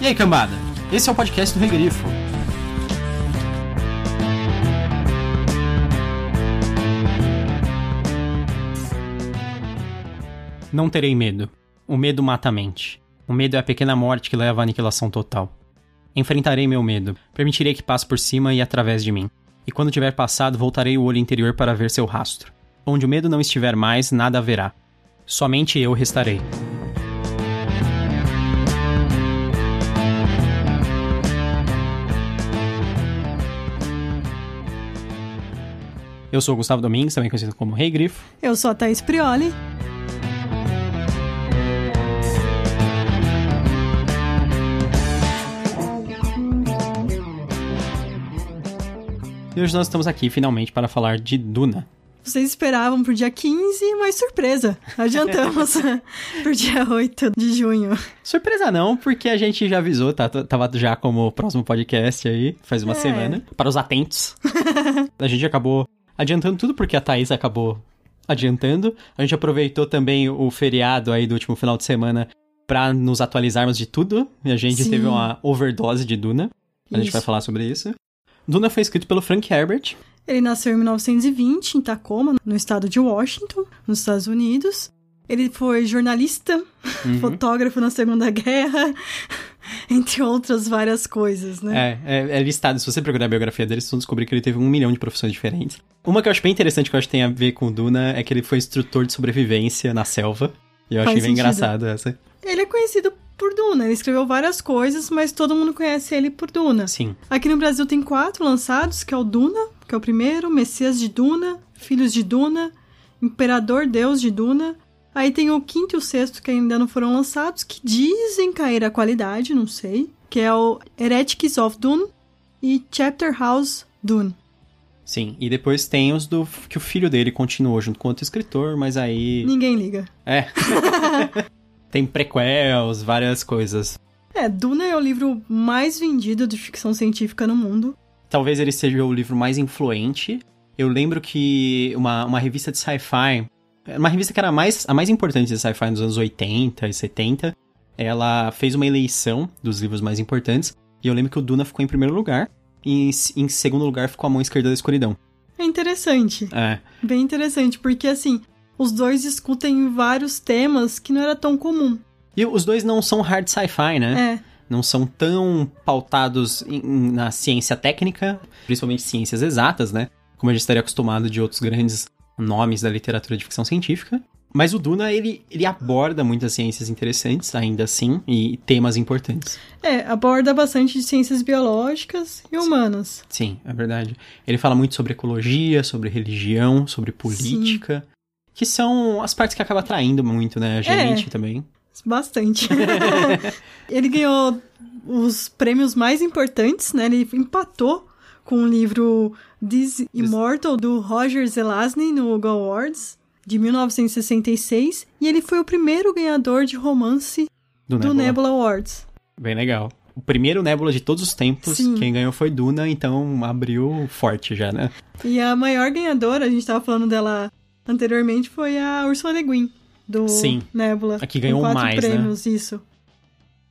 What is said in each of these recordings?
E aí, cambada? Esse é o podcast do Regrifo. Não terei medo. O medo mata a mente. O medo é a pequena morte que leva à aniquilação total. Enfrentarei meu medo. Permitirei que passe por cima e através de mim. E quando tiver passado, voltarei o olho interior para ver seu rastro. Onde o medo não estiver mais, nada haverá. Somente eu restarei. Eu sou o Gustavo Domingues, também conhecido como Rei Grifo. Eu sou a Thaís Prioli. E hoje nós estamos aqui finalmente para falar de Duna. Vocês esperavam pro dia 15, mas surpresa. Adiantamos pro dia 8 de junho. Surpresa não, porque a gente já avisou, tá? Tava já como próximo podcast aí, faz uma É. semana. Para os atentos. a gente acabou adiantando tudo porque a Thaís acabou adiantando. A gente aproveitou também o feriado aí do último final de semana pra nos atualizarmos de tudo. E a gente Sim. teve uma overdose de Duna. A gente vai falar sobre isso. Duna foi escrito pelo Frank Herbert. Ele nasceu em 1920 em Tacoma, no estado de Washington, nos Estados Unidos. Ele foi jornalista, Uhum. fotógrafo na Segunda Guerra, entre outras várias coisas, né? É, é, é listado. Se você procurar a biografia dele, vocês vão descobrir que ele teve um milhão de profissões diferentes. Uma que eu acho bem interessante, que eu acho que tem a ver com o Duna, é que ele foi instrutor de sobrevivência na selva. E eu Faz achei bem sentido. engraçado essa. Ele é conhecido por Duna, ele escreveu várias coisas, mas todo mundo conhece ele por Duna. Sim. Aqui no Brasil tem quatro lançados, que é o Duna, que é o primeiro, Messias de Duna, Filhos de Duna, Imperador Deus de Duna. Aí tem o quinto e o sexto que ainda não foram lançados, que dizem cair a qualidade, não sei, que é o Heretics of Dune e Chapter House Dune. Sim. E depois tem os do que o filho dele continuou junto com outro escritor, mas aí. Ninguém liga. É. tem prequels, várias coisas. É, Duna é o livro mais vendido de ficção científica no mundo. Talvez ele seja o livro mais influente. Eu lembro que uma, uma revista de sci-fi, uma revista que era a mais, a mais importante de sci-fi nos anos 80 e 70, ela fez uma eleição dos livros mais importantes. E eu lembro que o Duna ficou em primeiro lugar. E em, segundo lugar ficou A Mão Esquerda da Escuridão. É interessante, É, bem interessante, porque assim, os dois discutem vários temas que não era tão comum. E os dois não são hard sci-fi, né? É, Não são tão pautados em- na ciência técnica, principalmente ciências exatas, né? Como a gente estaria acostumado de outros grandes nomes da literatura de ficção científica. Mas o Duna, ele, ele aborda muitas ciências interessantes, ainda assim, e temas importantes. É, aborda bastante de ciências biológicas e humanas. Sim, é verdade. Ele fala muito sobre ecologia, sobre religião, sobre política, que são as partes que acaba atraindo muito, né? A gente também. Bastante. ele ganhou os prêmios mais importantes, né? Ele empatou com o livro This Immortal, do Roger Zelazny, no Hugo Awards, de 1966. E ele foi o primeiro ganhador de romance Do, do Nebula. Nebula Awards. Bem legal. O primeiro Nebula de todos os tempos, Sim. quem ganhou foi Duna, então abriu forte já, né? E a maior ganhadora, a gente tava falando dela anteriormente, foi a Ursula Le Guin, do Sim. Nebula. A que ganhou quatro mais, né? prêmios, isso.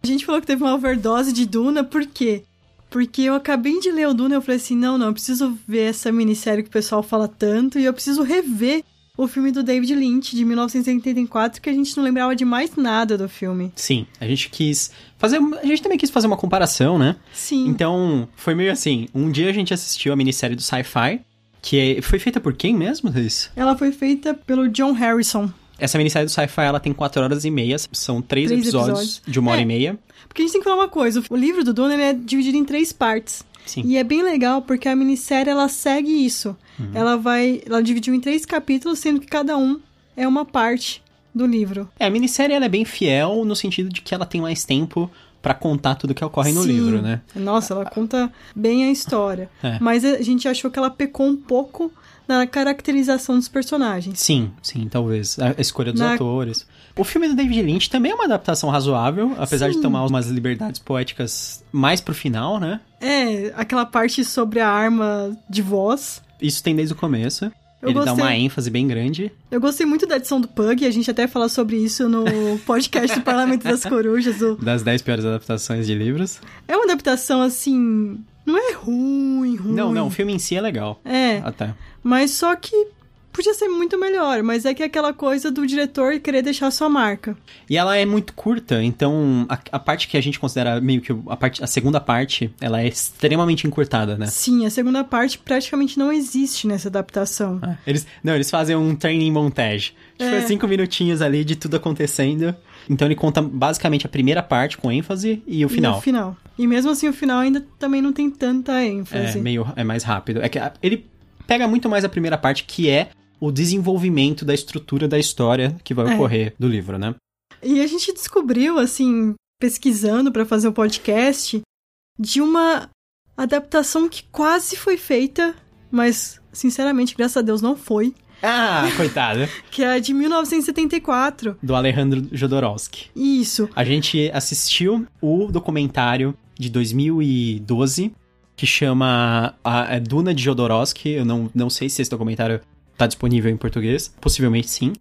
A gente falou que teve uma overdose de Duna, por quê? Porque eu acabei de ler o Duna e eu falei assim, não, não, eu preciso ver essa minissérie que o pessoal fala tanto e eu preciso rever o filme do David Lynch, de 1984, que a gente não lembrava de mais nada do filme. Sim, a gente quis fazer. A gente também quis fazer uma comparação, né? Sim. Então, foi meio assim: um dia a gente assistiu a minissérie do Sci-Fi, que é- foi feita por quem mesmo, Luiz? Ela foi feita pelo John Harrison. Essa minissérie do Sci-Fi ela tem 4 horas e meia, são três, Três episódios, episódios. de uma hora É. e meia. Porque a gente tem que falar uma coisa, o livro do Duna é dividido em três partes. Sim. E é bem legal porque a minissérie ela segue isso. Uhum. Ela vai, ela dividiu em três capítulos, sendo que cada um é uma parte do livro. É, a minissérie ela é bem fiel no sentido de que ela tem mais tempo pra contar tudo que ocorre no Sim. livro, né? Nossa, ela conta bem a história. É. Mas a gente achou que ela pecou um pouco na caracterização dos personagens. Sim, sim, talvez. A escolha dos Na- atores. O filme do David Lynch também é uma adaptação razoável, apesar de Sim. tomar umas liberdades poéticas mais pro final, né? É, aquela parte sobre a arma de voz. Isso tem desde o começo. Eu ele dá gostei. uma ênfase bem grande. Eu gostei muito da edição do Pug, a gente até fala sobre isso no podcast do Parlamento das Corujas. o- Das 10 piores adaptações de livros. É uma adaptação, assim, não é ruim, ruim. Não, não, o filme em si é legal. É, Até. mas só que podia ser muito melhor, mas é que é aquela coisa do diretor querer deixar sua marca. E ela é muito curta, então a, a parte que a gente considera meio que a, parte, a segunda parte, ela é extremamente encurtada, né? Sim, a segunda parte praticamente não existe nessa adaptação. Ah, Eles, não, eles fazem um training montage. Tipo, É. é cinco minutinhos ali de tudo acontecendo. Então ele conta basicamente a primeira parte com ênfase e o E final. o final. E mesmo assim, o final ainda também não tem tanta É ênfase. meio é mais rápido. É que ele pega muito mais a primeira parte, que é o desenvolvimento da estrutura da história que vai É. ocorrer do livro, né? E a gente descobriu, assim, pesquisando pra fazer o podcast, de uma adaptação que quase foi feita, mas, sinceramente, graças a Deus não foi, Ah, coitada. que é de 1974. do Alejandro Jodorowsky. Isso. A gente assistiu o documentário de 2012 que chama a, é Duna de Jodorowsky. Eu não, não sei se esse documentário tá disponível em português, possivelmente sim.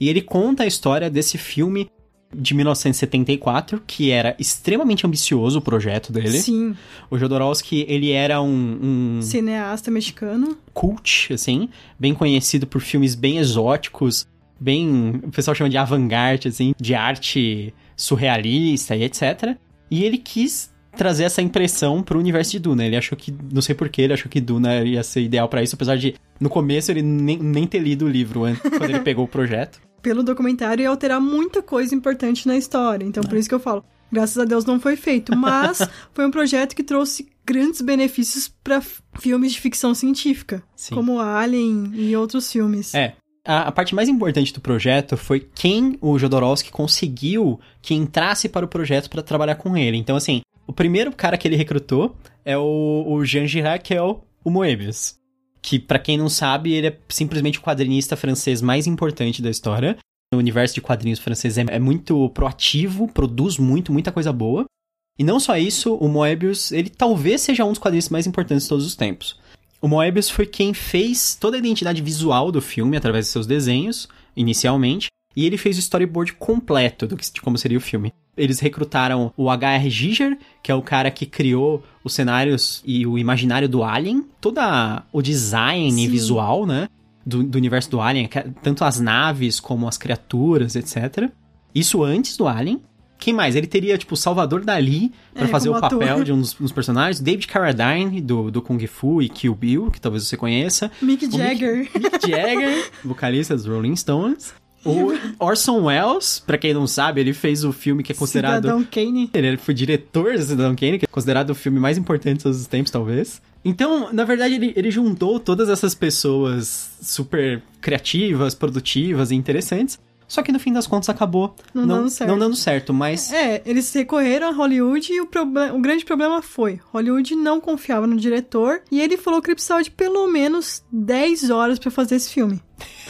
E ele conta a história desse filme de 1974, que era extremamente ambicioso o projeto dele. Sim. O Jodorowsky, ele era um, um Cineasta mexicano. cult, assim, bem conhecido por filmes bem exóticos, bem, o pessoal chama de avant-garde, assim, de arte surrealista e etc. E ele quis trazer essa impressão pro universo de Duna. Ele achou que, não sei porquê, ele achou que Duna ia ser ideal pra isso, apesar de, no começo, ele nem, nem ter lido o livro antes, quando ele pegou o projeto. Pelo documentário, ia alterar muita coisa importante na história. Então, por isso que eu falo, graças a Deus não foi feito. Mas foi um projeto que trouxe grandes benefícios pra filmes de ficção científica. Sim. Como Alien e outros filmes. É. A, a parte mais importante do projeto foi quem o Jodorowsky conseguiu que entrasse para o projeto para trabalhar com ele. Então, assim, o primeiro cara que ele recrutou é o, o Jean Girac, que é o, o Moebius. Que, pra quem não sabe, ele é simplesmente o quadrinista francês mais importante da história. O universo de quadrinhos francês é, é muito proativo, produz muito, muita coisa boa. E não só isso, o Moebius, ele talvez seja um dos quadrinistas mais importantes de todos os tempos. O Moebius foi quem fez toda a identidade visual do filme através de seus desenhos, inicialmente, e ele fez o storyboard completo do que, de como seria o filme. Eles recrutaram o H.R. Giger, que é o cara que criou os cenários e o imaginário do Alien, todo o design Sim. visual, né, do, do universo do Alien, que- tanto as naves como as criaturas, etc. Isso antes do Alien. Quem mais? Ele teria, tipo, o Salvador Dali pra É, fazer o como ator. papel de um dos, dos personagens. David Carradine, do, do Kung Fu e Kill Bill, que talvez você conheça. Mick O Mick- Jagger. Mick Jagger, vocalista dos Rolling Stones. O Orson Welles, pra quem não sabe, ele fez o filme que é considerado... Cidadão Kane. Ele foi diretor de Cidadão Kane, que é considerado o filme mais importante de todos os tempos, talvez. Então, na verdade, ele, ele juntou todas essas pessoas super criativas, produtivas e interessantes. Só que no fim das contas acabou Não dando certo. não dando certo, mas É, eles recorreram a Hollywood e o, o grande problema foi: Hollywood não confiava no diretor e ele falou que ele precisava de pelo menos 10 horas pra fazer esse filme.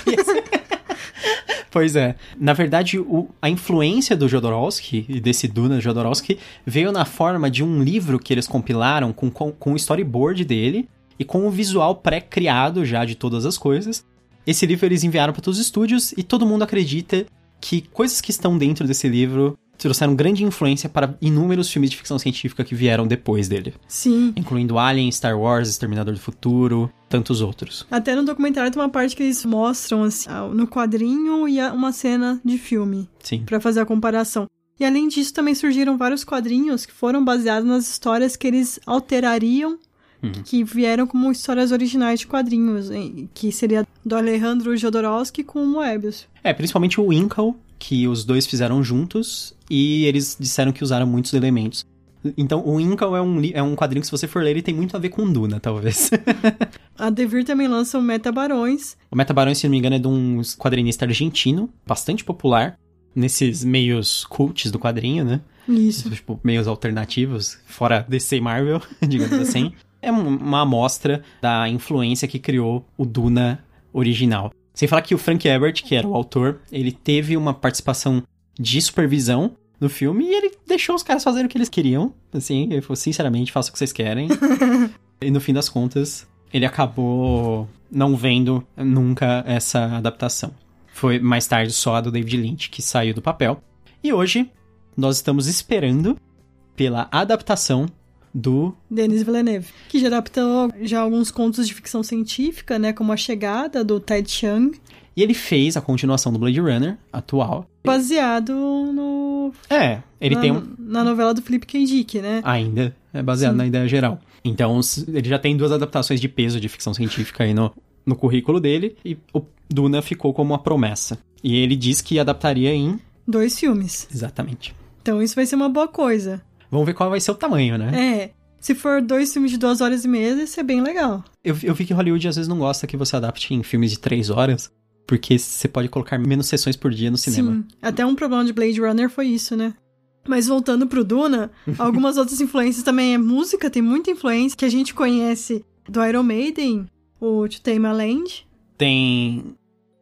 Pois é. Na verdade, o- a influência do Jodorowsky e desse Duna Jodorowsky veio na forma de um livro que eles compilaram com, com, com o storyboard dele e com o visual pré-criado já de todas as coisas. Esse livro eles enviaram para todos os estúdios e todo mundo acredita que coisas que estão dentro desse livro trouxeram grande influência para inúmeros filmes de ficção científica que vieram depois dele, Sim. incluindo Alien, Star Wars, Exterminador do Futuro, tantos outros. Até no documentário tem uma parte que eles mostram assim, ah, no quadrinho e uma cena de filme Sim. pra fazer a comparação. E além disso, também surgiram vários quadrinhos que foram baseados nas histórias que eles alterariam, Uhum. que vieram como histórias originais de quadrinhos, que seria do Alejandro Jodorowsky com o Moebius. É, principalmente o Inkle, que os dois fizeram juntos, e eles disseram que usaram muitos elementos. Então, o Inkle é um, é um quadrinho que, se você for ler, ele tem muito a ver com Duna, talvez. A Devir também lança o Metabarões. o Meta Barão, se não me engano, é de um quadrinista argentino, bastante popular, nesses meios cults do quadrinho, né? Isso. Tipo, meios alternativos, fora DC e Marvel, digamos assim. É um- uma amostra da influência que criou o Duna original. Sem falar que o Frank Herbert, que era o autor, ele teve uma participação de supervisão no filme e ele deixou os caras fazerem o que eles queriam. Assim, ele falou, sinceramente, faça o que vocês querem. e no fim das contas, ele acabou não vendo nunca essa adaptação. Foi mais tarde só a do David Lynch que saiu do papel. E hoje nós estamos esperando pela adaptação do Denis Villeneuve, que já adaptou já alguns contos de ficção científica, né, como A Chegada do Ted Chiang. E ele fez a continuação do Blade Runner atual. Baseado no É, ele na, tem um na novela do Philip K. Dick, né? ainda é baseado Sim. na ideia geral. Então, ele já tem duas adaptações de peso de ficção científica aí no, no currículo dele e o Duna ficou como uma promessa. E ele diz que adaptaria em Dois filmes. exatamente. Então isso vai ser uma boa coisa. Vamos ver qual vai ser o tamanho, né? É. Se for dois filmes de duas horas e meia, isso é bem legal. Eu, eu vi que Hollywood às vezes não gosta que você adapte em filmes de três horas, porque você pode colocar menos sessões por dia no cinema. Sim. Até um problema de Blade Runner foi isso, né? Mas voltando pro Duna, algumas outras influências também é música, tem muita influência que a gente conhece do Iron Maiden, o To Tame a Land, Tem.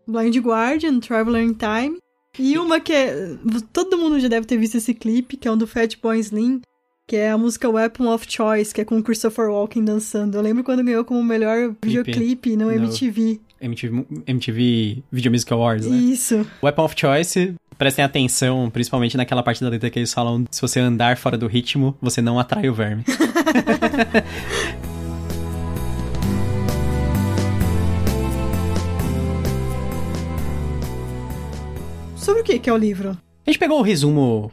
Blind Guardian, Traveler in Time. E uma que é. Todo mundo já deve ter visto esse clipe, que é um do Fatboy Slim, que é a música Weapon of Choice, que é com o Christopher Walken dançando. Eu lembro quando ganhou como melhor videoclipe no No- MTV. MTV, MTV Video Music Awards, né? Isso. Weapon of Choice, prestem atenção, principalmente naquela parte da letra que eles falam: se você andar fora do ritmo, você não atrai o verme. Sobre o que é o livro? A gente pegou o resumo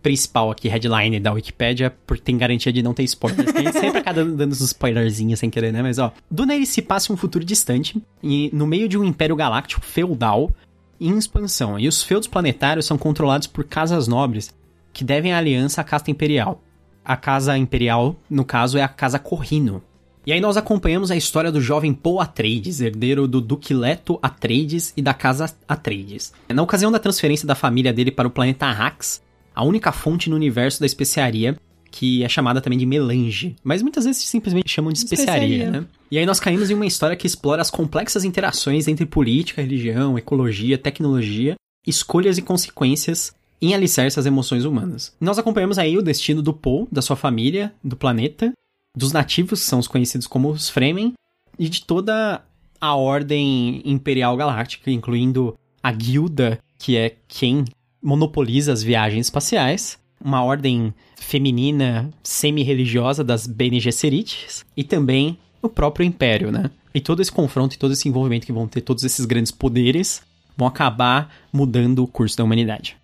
principal aqui, headline da Wikipédia, porque tem garantia de não ter spoiler. porque A gente sempre acaba dando uns spoilerzinhos sem querer, né? Mas ó, Duna ele se passa um futuro distante, e no meio de um império galáctico feudal em expansão. E os feudos planetários são controlados por casas nobres que devem a aliança à casta imperial. A casa imperial, no caso, é a casa Corrino. E aí nós acompanhamos a história do jovem Paul Atreides, herdeiro do Duque Leto Atreides e da casa Atreides. Na ocasião da transferência da família dele para o planeta Arrax, a única fonte no universo da especiaria, que é chamada também de melange, mas muitas vezes simplesmente chamam de especiaria, Especiaria. né? E aí nós caímos em uma história que explora as complexas interações entre política, religião, ecologia, tecnologia, escolhas e consequências em alicerce às emoções humanas. Nós acompanhamos aí o destino do Paul, da sua família, do planeta, dos nativos, que são os conhecidos como os Fremen, e de toda a ordem imperial galáctica, incluindo a guilda, que é quem monopoliza as viagens espaciais, uma ordem feminina semi-religiosa das Bene Gesserit, e também o próprio Império, né? E todo esse confronto e todo esse envolvimento que vão ter todos esses grandes poderes vão acabar mudando o curso da humanidade.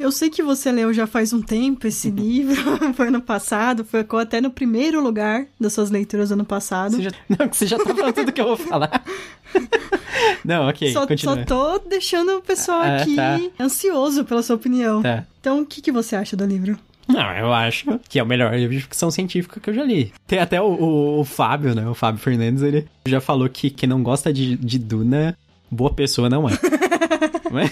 Eu sei que você leu já faz um tempo esse livro, foi ano passado, ficou até no primeiro lugar das suas leituras ano passado. Você já, não, que você já tá falando tudo que eu vou falar. não, ok, só, continua. só tô deixando o pessoal Ah, aqui tá. ansioso pela sua opinião. Tá. Então, o que, que você acha do livro? Não, eu acho que é o melhor livro de ficção científica que eu já li. Tem até o, o- o Fábio, né? O Fábio Fernandes, ele já falou que quem não gosta de, de Duna, boa pessoa não é. Mas-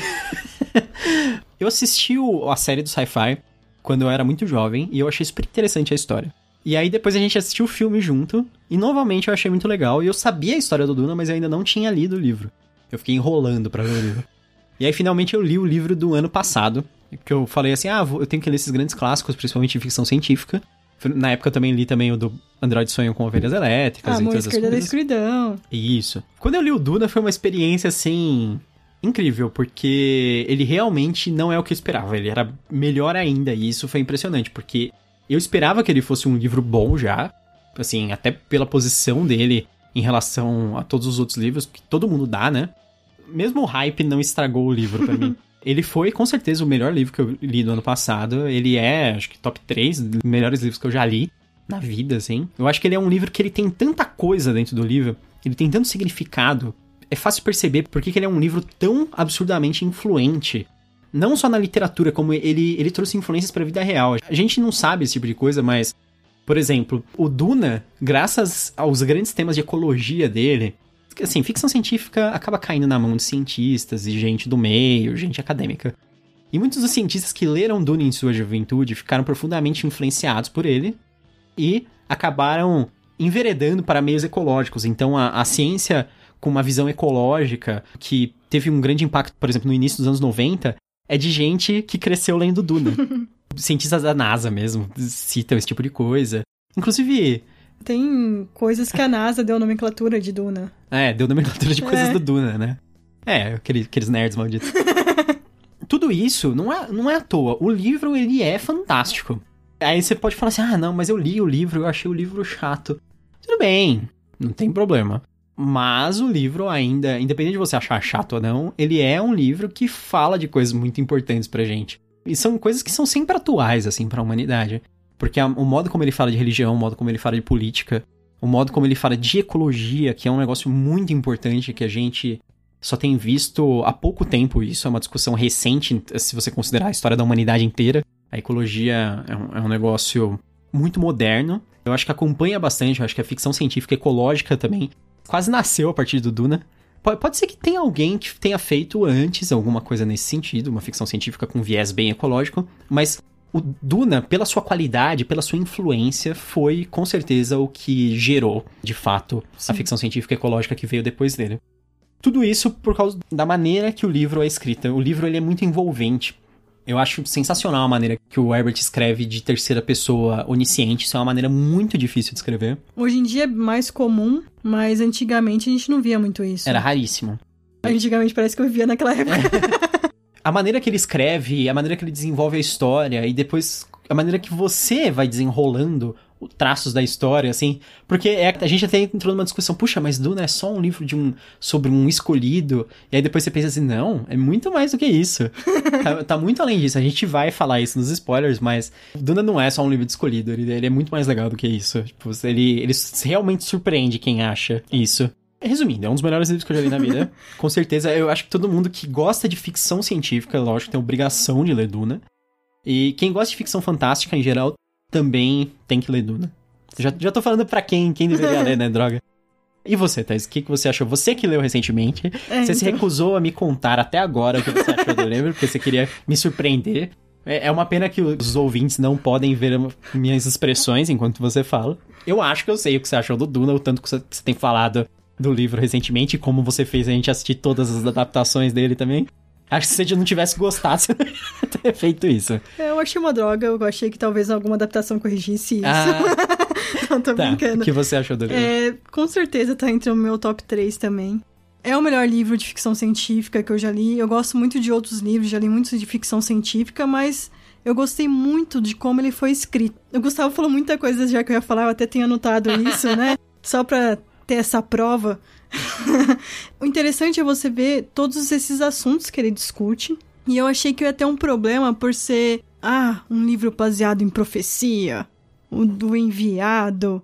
eu assisti o- a série do Sci-Fi quando eu era muito jovem e eu achei super interessante a história. E aí depois a gente assistiu o filme junto e novamente eu achei muito legal. E eu sabia a história do Duna, mas eu ainda não tinha lido o livro. Eu fiquei enrolando pra ler o livro. E aí finalmente eu li o livro do ano passado, que eu falei assim, ah, eu tenho que ler esses grandes clássicos, principalmente ficção científica. Na época eu também li também o do Android Sonham com Ovelhas Elétricas A e mão todas essas esquerda da escuridão. Isso. Quando eu li o Duna foi uma experiência assim incrível, porque ele realmente não é o que eu esperava, ele era melhor ainda e isso foi impressionante, porque eu esperava que ele fosse um livro bom já, assim, até pela posição dele em relação a todos os outros livros que todo mundo dá, né? Mesmo o hype não estragou o livro pra mim. Ele foi, com certeza, o melhor livro que eu li do ano passado. Ele é, acho que, top 3 dos melhores livros que eu já li na vida, assim. Eu acho que ele é um livro que ele tem tanta coisa dentro do livro, ele tem tanto significado. É fácil perceber por que que ele é um livro tão absurdamente influente. Não só na literatura, como ele, ele trouxe influências pra vida real. A gente não sabe esse tipo de coisa, mas, por exemplo, o Duna, graças aos grandes temas de ecologia dele, assim, ficção científica acaba caindo na mão de cientistas e gente do meio, gente acadêmica. E muitos dos cientistas que leram Duna em sua juventude ficaram profundamente influenciados por ele e acabaram enveredando para meios ecológicos. Então a, a ciência com uma visão ecológica que teve um grande impacto, por exemplo, no início dos anos 90, é de gente que cresceu lendo Duna. Cientistas da NASA mesmo citam esse tipo de coisa. Inclusive, tem coisas que a NASA deu nomenclatura de Duna. É, deu nomenclatura de coisas É. do Duna, né? É, aquele- aqueles nerds malditos. Tudo isso não é, não é à toa. O livro, ele é fantástico. Aí você pode falar assim, ah, não, mas eu li o livro, eu achei o livro chato. Tudo bem, não tem problema. Mas o livro ainda, independente de você achar chato ou não, ele é um livro que fala de coisas muito importantes pra gente. E são coisas que são sempre atuais, assim, pra humanidade. Porque a- o modo como ele fala de religião, o modo como ele fala de política, o modo como ele fala de ecologia, que é um negócio muito importante que a gente só tem visto há pouco tempo. Isso é uma discussão recente, se você considerar a história da humanidade inteira. A ecologia é um, é um negócio muito moderno. Eu acho que acompanha bastante, eu acho que a ficção científica ecológica também quase nasceu a partir do Duna. Pode, pode ser que tenha alguém que tenha feito antes alguma coisa nesse sentido, uma ficção científica com viés bem ecológico, mas o Duna, pela sua qualidade, pela sua influência, foi com certeza o que gerou, de fato, a ficção científica ecológica que veio depois dele. Tudo isso por causa da maneira que o livro é escrito. O livro ele é muito envolvente. Eu acho sensacional a maneira que o Herbert escreve de terceira pessoa onisciente. Isso é uma maneira muito difícil de escrever. Hoje em dia é mais comum, mas antigamente a gente não via muito isso. Era raríssimo. Antigamente parece que eu vivia naquela época. A maneira que ele escreve, a maneira que ele desenvolve a história e depois a maneira que você vai desenrolando traços da história, assim. Porque é, a gente até entrou numa discussão, puxa, mas Duna é só um livro de um sobre um escolhido. E aí depois você pensa assim, não, é muito mais do que isso. tá, tá muito além disso. A gente vai falar isso nos spoilers, mas Duna não é só um livro de escolhido. Ele, ele é muito mais legal do que isso. Tipo, ele, ele realmente surpreende quem acha isso. Resumindo, é um dos melhores livros que eu já li na vida. Com certeza, eu acho que todo mundo que gosta de ficção científica, lógico, tem obrigação de ler Duna. E quem gosta de ficção fantástica em geral também tem que ler Duna. Já, já tô falando pra quem, quem deveria ler, né, droga? E você, Thais, o que, que você achou? Você que leu recentemente, É, você se então. recusou a me contar até agora o que você achou do livro, porque você queria me surpreender. É é uma pena que os ouvintes não podem ver minhas expressões enquanto você fala. Eu acho que eu sei o que você achou do Duna, o tanto que você que você tem falado do livro recentemente, e como você fez a gente assistir todas as adaptações dele também. Acho que se você não tivesse gostado, você ter feito isso. Eu achei uma droga, eu achei que talvez alguma adaptação corrigisse isso. Ah, não, tô tá. brincando. O que você achou do livro? É, com certeza tá entre o meu top 3 também. É o melhor livro de ficção científica que eu já li. Eu gosto muito de outros livros, já li muitos de ficção científica, mas eu gostei muito de como ele foi escrito. O Gustavo falou muita coisa já que eu ia falar, eu até tenho anotado isso, né? Só pra ter essa prova. o interessante é você ver todos esses assuntos que ele discute. E eu achei que eu ia ter um problema por ser, ah, um livro baseado em profecia, o do enviado.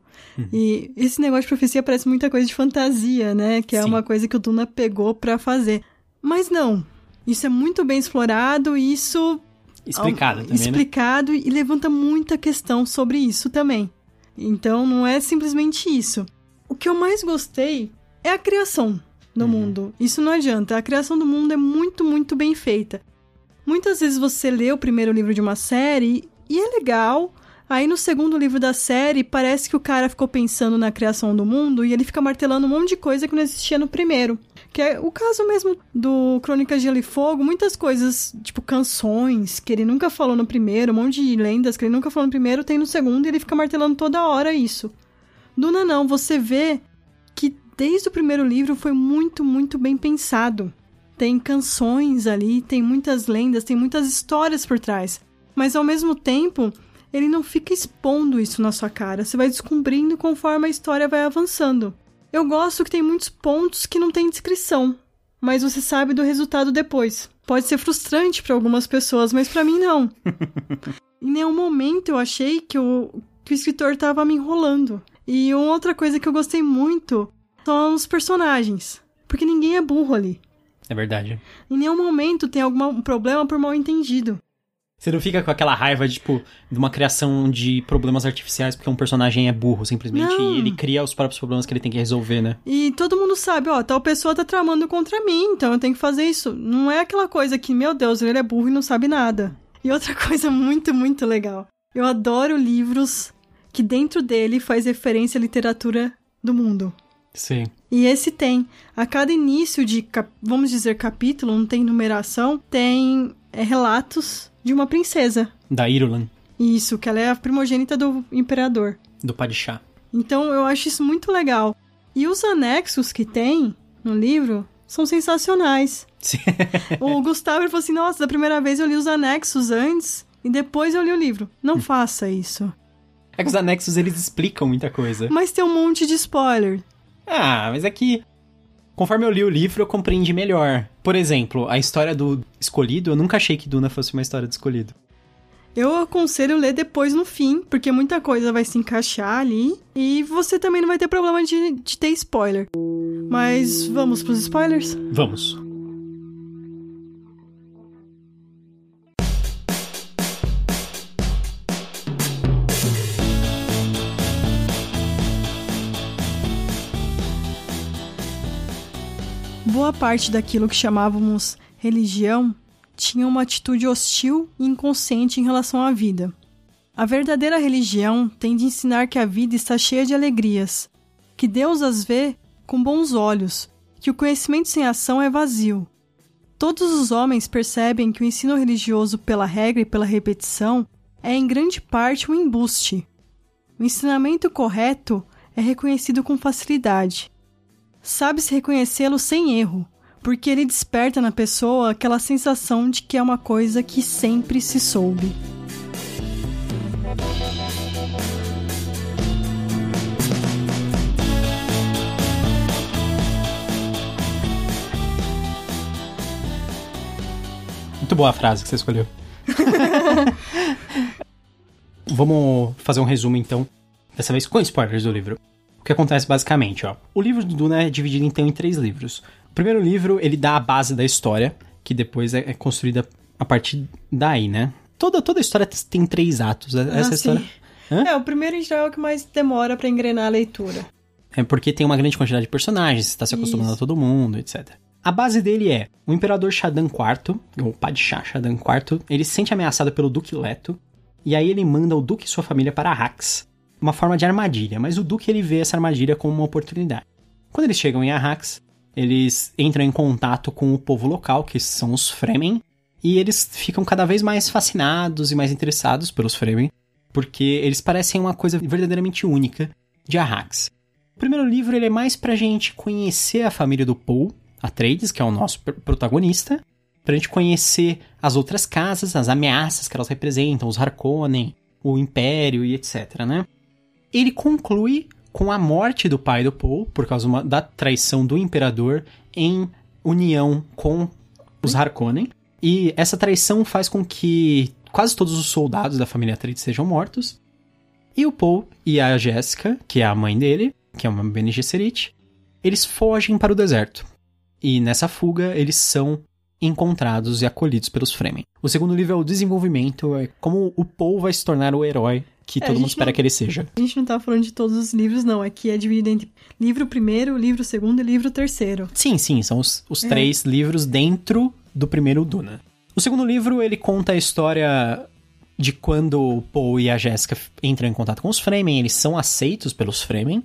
E esse negócio de profecia parece muita coisa de fantasia, né? Que é Sim. uma coisa que o Duna pegou pra fazer. Mas não. Isso é muito bem explorado e isso Explicado também, né? explicado e levanta muita questão sobre isso também. Então não é simplesmente isso. O que eu mais gostei é a criação do Uhum. mundo. Isso não adianta. A criação do mundo é muito, muito bem feita. Muitas vezes você lê o primeiro livro de uma série e é legal. Aí no segundo livro da série, parece que o cara ficou pensando na criação do mundo e ele fica martelando um monte de coisa que não existia no primeiro. Que é o caso mesmo do Crônicas de Gelo e Fogo, muitas coisas, tipo canções, que ele nunca falou no primeiro, um monte de lendas que ele nunca falou no primeiro, tem no segundo e ele fica martelando toda hora isso. Duna não, você vê desde o primeiro livro foi muito, muito bem pensado. Tem canções ali, tem muitas lendas, tem muitas histórias por trás. Mas ao mesmo tempo, ele não fica expondo isso na sua cara. Você vai descobrindo conforme a história vai avançando. Eu gosto que tem muitos pontos que não tem descrição, mas você sabe do resultado depois. Pode ser frustrante para algumas pessoas, mas para mim não. em nenhum momento eu achei que o, que o escritor estava me enrolando. E uma outra coisa que eu gostei muito são os personagens. Porque ninguém é burro ali. É verdade. Em nenhum momento tem algum problema por mal entendido. Você não fica com aquela raiva, de, tipo, de uma criação de problemas artificiais porque um personagem é burro, simplesmente, Não. e ele cria os próprios problemas que ele tem que resolver, né? E todo mundo sabe, ó, tal pessoa tá tramando contra mim, então eu tenho que fazer isso. Não é aquela coisa que, meu Deus, ele é burro e não sabe nada. E outra coisa muito, muito legal. Eu adoro livros que dentro dele faz referência à literatura do mundo. Sim. E esse tem. A cada início de, vamos dizer, capítulo, não tem numeração, tem é, relatos de uma princesa. Da Irulan, Isso, que ela é a primogênita do imperador. do Padishah. Então eu acho isso muito legal. E os anexos que tem no livro são sensacionais. Sim. o Gustavo falou assim: Nossa, da primeira vez eu li os anexos antes e depois eu li o livro. Não faça isso. É que os anexos eles explicam muita coisa. Mas tem um monte de spoiler. Ah, mas é que. Conforme eu li o livro, eu compreendi melhor. Por exemplo, a história do escolhido, eu nunca achei que Duna fosse uma história do escolhido. Eu aconselho ler depois no fim, porque muita coisa vai se encaixar ali e você também não vai ter problema de, de ter spoiler. Mas vamos pros spoilers? Vamos. Boa parte daquilo que chamávamos religião tinha uma atitude hostil e inconsciente em relação à vida. A verdadeira religião tem de ensinar que a vida está cheia de alegrias, que Deus as vê com bons olhos, que o conhecimento sem ação é vazio. Todos os homens percebem que o ensino religioso pela regra e pela repetição é em grande parte um embuste. O ensinamento correto é reconhecido com facilidade. Sabe-se reconhecê-lo sem erro, porque ele desperta na pessoa aquela sensação de que é uma coisa que sempre se soube. Muito boa a frase que você escolheu. Vamos fazer um resumo então, dessa vez com spoilers do livro. O que acontece basicamente, ó. O livro do Duna é dividido então em três livros. O primeiro livro, ele dá a base da história, que depois é, é construída a partir daí, né? Toda, toda a história tem três atos. Essa Ah, história. Hã? É, o primeiro em geral é o que mais demora pra engrenar a leitura. É porque tem uma grande quantidade de personagens, você tá se acostumando Isso. a todo mundo, etc. A base dele é o Imperador Shadan IV, ou Padishah Shadan IV, ele se sente ameaçado pelo Duque Leto, e aí ele manda o Duque e sua família para Arrax, uma forma de armadilha, mas o Duque ele vê essa armadilha como uma oportunidade. Quando eles chegam em Arrax, eles entram em contato com o povo local, que são os Fremen, e eles ficam cada vez mais fascinados e mais interessados pelos Fremen, porque eles parecem uma coisa verdadeiramente única de Arrax. O primeiro livro ele é mais pra gente conhecer a família do Paul Atreides, que é o nosso pr- protagonista, pra gente conhecer as outras casas, as ameaças que elas representam, os Harkonnen, o Império e etc, né? Ele conclui com a morte do pai do Paul, por causa uma- da traição do Imperador em união com os Harkonnen. E essa traição faz com que quase todos os soldados da família Atreides sejam mortos. E o Paul e a Jéssica, que é a mãe dele, que é uma Bene Gesserit, eles fogem para o deserto. E nessa fuga, eles são encontrados e acolhidos pelos Fremen. O segundo livro é o desenvolvimento, é como o Paul vai se tornar o herói que É, todo mundo espera não- que ele seja. A gente não tá falando de todos os livros, não. Aqui é dividido entre livro primeiro, livro segundo e livro terceiro. Sim, sim, são os, os É. três livros dentro do primeiro Duna. O segundo livro, ele conta a história de quando o Paul e a Jéssica entram em contato com os Fremen, eles são aceitos pelos Fremen,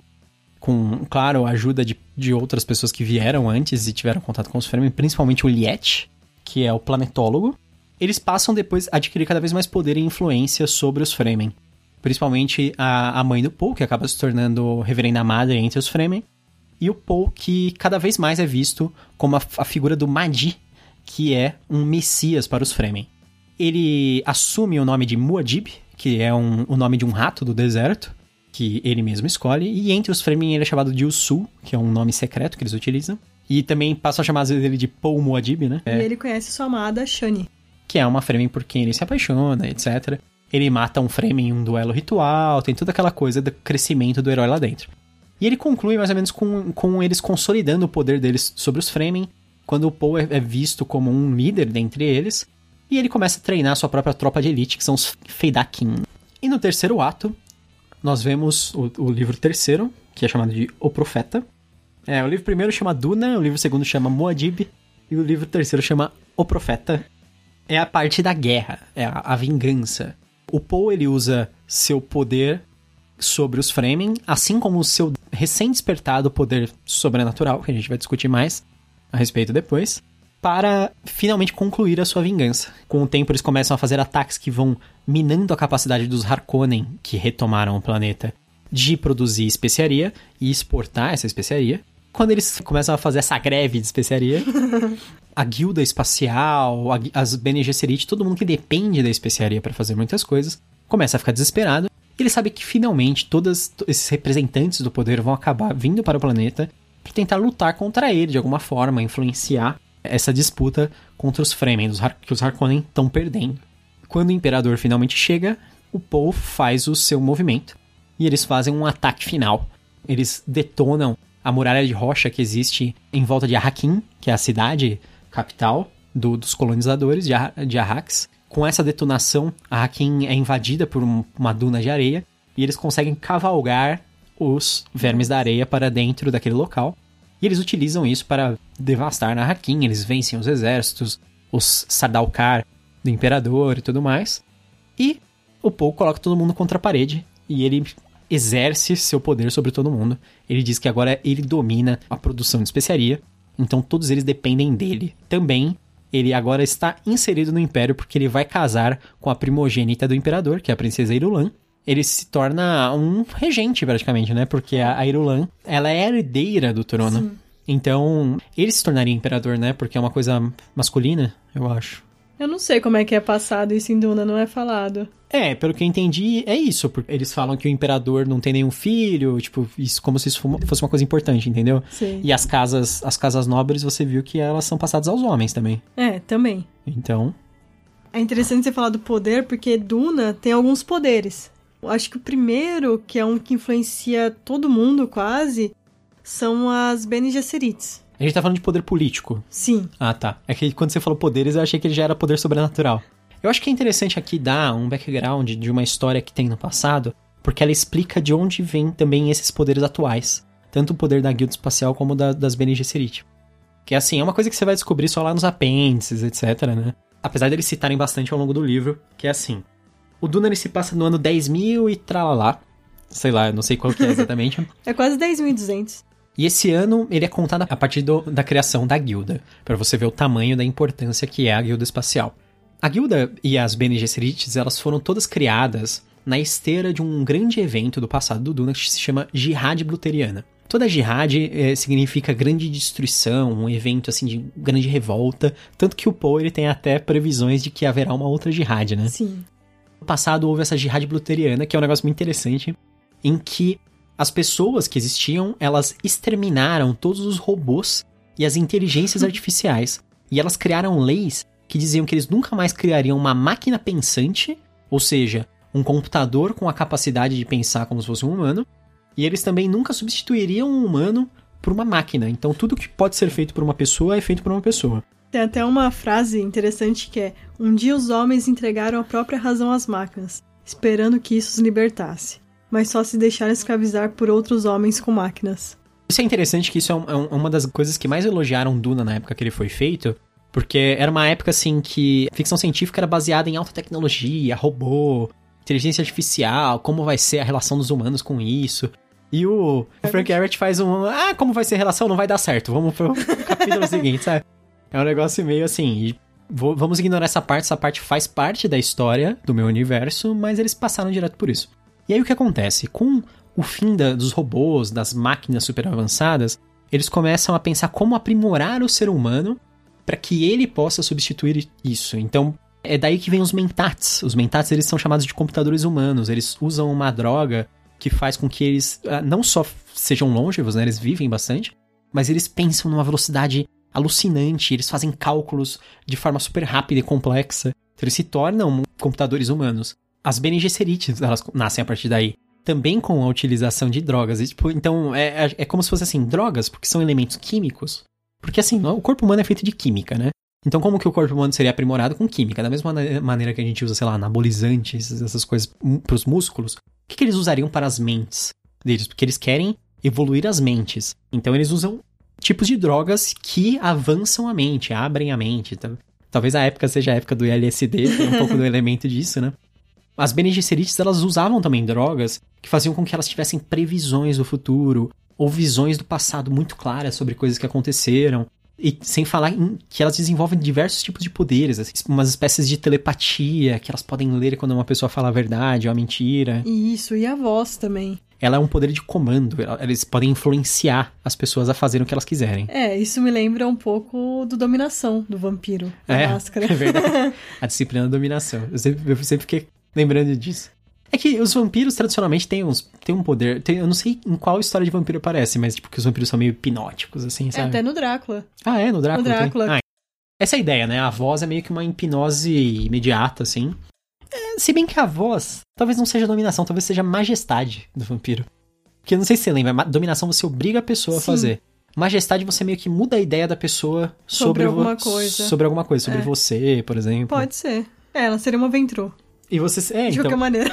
com, claro, a ajuda de, de outras pessoas que vieram antes e tiveram contato com os Fremen, principalmente o Liet, que é o planetólogo. Eles passam depois a adquirir cada vez mais poder e influência sobre os Fremen. Principalmente a, a mãe do Paul, que acaba se tornando reverenda madre entre os Fremen. E o Paul, que cada vez mais é visto como a, a figura do Madi, que é um messias para os Fremen. Ele assume o nome de Muad'Dib, que é um- o nome de um rato do deserto, que ele mesmo escolhe, e entre os Fremen ele é chamado de Usul, que é um nome secreto que eles utilizam. E também passam a chamar às vezes ele de Paul Muad'Dib, né? E ele conhece sua amada Shani. que é uma Fremen por quem ele se apaixona, etc. Ele mata um Fremen em um duelo ritual, tem toda aquela coisa do crescimento do herói lá dentro. E ele conclui mais ou menos com, com eles consolidando o poder deles sobre os Fremen, quando o Paul é, é visto como um líder dentre eles, e ele começa a treinar sua própria tropa de elite, que são os Feidakin. E no terceiro ato, nós vemos o, o livro terceiro, que é chamado de O Profeta. É, o livro primeiro chama Duna, o livro segundo chama Moadib, e o livro terceiro chama O Profeta, é a parte da guerra, é a, a vingança. O Paul ele usa seu poder sobre os Fremen, assim como o seu recém-despertado poder sobrenatural, que a gente vai discutir mais a respeito depois, para finalmente concluir a sua vingança. Com o tempo eles começam a fazer ataques que vão minando a capacidade dos Harkonnen, que retomaram o planeta, de produzir especiaria e exportar essa especiaria. Quando eles começam a fazer essa greve de especiaria, a guilda espacial, a, as Bene Gesserit, todo mundo que depende da especiaria para fazer muitas coisas, começa a ficar desesperado. E ele sabe que finalmente todos esses representantes do poder vão acabar vindo para o planeta para tentar lutar contra ele de alguma forma, influenciar essa disputa contra os Fremen, que os Harkonnen estão perdendo. Quando o Imperador finalmente chega, o Paul faz o seu movimento e eles fazem um ataque final. Eles detonam a muralha de rocha que existe em volta de Arrakin, que é a cidade capital do, dos colonizadores de, Ar de Arrax. Com essa detonação, Arrakin é invadida por um, uma duna de areia e eles conseguem cavalgar os vermes da areia para dentro daquele local. E eles utilizam isso para devastar Arrakin. Eles vencem os exércitos, os Sardaukar do imperador e tudo mais. E o Paul coloca todo mundo contra a parede e ele exerce seu poder sobre todo mundo. Ele diz que agora ele domina a produção de especiaria, então todos eles dependem dele. Também ele agora está inserido no império porque ele vai casar com a primogênita do imperador, que é a princesa Irulan. Ele se torna um regente praticamente, né? Porque a Irulan, ela é herdeira do trono. Sim. Então, ele se tornaria imperador, né? Porque é uma coisa masculina, eu acho. Eu não sei como é que é passado isso em Duna, não é falado. É, pelo que eu entendi, é isso. Porque eles falam que o imperador não tem nenhum filho, tipo, isso como se isso fosse uma coisa importante, entendeu? Sim. E as casas, as casas nobres, você viu que elas são passadas aos homens também. É, também. Então. É interessante você falar do poder, porque Duna tem alguns poderes. Eu acho que o primeiro, que é um que influencia todo mundo quase, são as Bene Gesserits. A gente tá falando de poder político. Sim. Ah, tá. É que quando você falou poderes, eu achei que ele já era poder sobrenatural. Eu acho que é interessante aqui dar um background de uma história que tem no passado, porque ela explica de onde vem também esses poderes atuais. Tanto o poder da guilda espacial como da, das Bene Gesserit. Que assim, é uma coisa que você vai descobrir só lá nos apêndices, etc, né? Apesar deles citarem bastante ao longo do livro, que é assim. O Duna ele se passa no ano 10.000 e tralalá. Sei lá, não sei qual que é exatamente. é quase 10.200. E esse ano ele é contado a partir do, da criação da guilda, para você ver o tamanho da importância que é a guilda espacial. A guilda e as Bene Gesserits, elas foram todas criadas na esteira de um grande evento do passado do Duna que se chama Jihad Bluteriana. Toda jihad é, significa grande destruição, um evento assim de grande revolta, tanto que o Poe ele tem até previsões de que haverá uma outra jihad, né? Sim. No passado houve essa jihad bluteriana, que é um negócio muito interessante, em que as pessoas que existiam, elas exterminaram todos os robôs e as inteligências artificiais. E elas criaram leis que diziam que eles nunca mais criariam uma máquina pensante, ou seja, um computador com a capacidade de pensar como se fosse um humano, e eles também nunca substituiriam um humano por uma máquina. Então tudo que pode ser feito por uma pessoa é feito por uma pessoa. Tem até uma frase interessante que é: Um dia os homens entregaram a própria razão às máquinas, esperando que isso os libertasse mas só se deixar escravizar por outros homens com máquinas. Isso é interessante que isso é, um, é uma das coisas que mais elogiaram Duna na época que ele foi feito, porque era uma época assim que a ficção científica era baseada em alta tecnologia, robô, inteligência artificial, como vai ser a relação dos humanos com isso. E o Frank Herbert faz um, ah, como vai ser a relação? Não vai dar certo. Vamos pro capítulo seguinte, sabe? É um negócio meio assim, vou, vamos ignorar essa parte, essa parte faz parte da história do meu universo, mas eles passaram direto por isso. E aí o que acontece? Com o fim da, dos robôs, das máquinas super avançadas, eles começam a pensar como aprimorar o ser humano para que ele possa substituir isso. Então, é daí que vem os mentats. Os mentats eles são chamados de computadores humanos. Eles usam uma droga que faz com que eles ah, não só sejam longevos, né, eles vivem bastante, mas eles pensam numa velocidade alucinante, eles fazem cálculos de forma super rápida e complexa. Então, eles se tornam computadores humanos. As Bene Gesserit, elas nascem a partir daí. Também com a utilização de drogas. E, tipo, então, é, é, é como se fosse assim, drogas, porque são elementos químicos. Porque assim, o corpo humano é feito de química, né? Então, como que o corpo humano seria aprimorado com química? Da mesma maneira que a gente usa, sei lá, anabolizantes, essas coisas para os músculos, o que, que eles usariam para as mentes deles? Porque eles querem evoluir as mentes. Então, eles usam tipos de drogas que avançam a mente, abrem a mente. Talvez a época seja a época do LSD, tem um pouco do elemento disso, né? As Bene Gesserits, elas usavam também drogas que faziam com que elas tivessem previsões do futuro ou visões do passado muito claras sobre coisas que aconteceram. E sem falar que elas desenvolvem diversos tipos de poderes, assim, umas espécies de telepatia, que elas podem ler quando uma pessoa fala a verdade ou a mentira. Isso, e a voz também. ela é um poder de comando. Eles podem influenciar as pessoas a fazerem o que elas quiserem. É, isso me lembra um pouco do Dominação, do vampiro. da É, máscara. é verdade. A disciplina da dominação. Eu sempre, eu sempre fiquei lembrando disso. É que os vampiros, tradicionalmente, têm, uns, têm um poder... tem- eu não sei em qual história de vampiro aparece, mas tipo que os vampiros são meio hipnóticos, assim, É, sabe? até no Drácula. Ah, é? No Drácula? No tem? Drácula. Ah, essa é a ideia, né? A voz é meio que uma hipnose imediata, assim. É, se bem que a voz talvez não seja dominação, talvez seja majestade do vampiro. Porque eu não sei se você lembra, dominação você obriga a pessoa a Sim. fazer. Majestade você meio que muda a ideia da pessoa sobre, Sobre alguma coisa. Sobre alguma coisa, sobre É. você, por exemplo. Pode ser. É, ela seria uma Ventrô, E você. É, de então. qualquer maneira.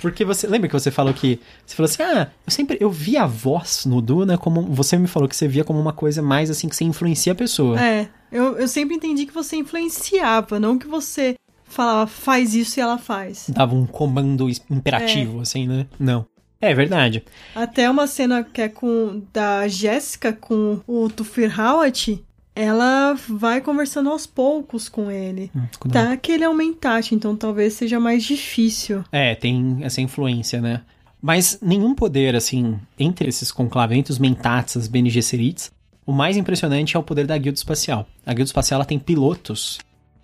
Porque você. Lembra que você falou que. Você falou assim, ah, eu sempre. Eu vi a voz no Duna como. Você me falou que você via como uma coisa mais assim que você influencia a pessoa. É, eu, eu sempre entendi que você influenciava, não que você falava, faz isso e ela faz. Dava um comando imperativo, assim, né? Não. É verdade. Até uma cena que é com da Jéssica com o Tufir Hawat, ela vai conversando aos poucos com ele. Hum. Tá que ele é um mentate, então talvez seja mais difícil. É, tem essa influência, né? Mas nenhum poder, assim, entre esses conclaves, entre os Mentats, as Bene Gesserits, o mais impressionante é o poder da Guilda Espacial. A Guilda Espacial ela tem pilotos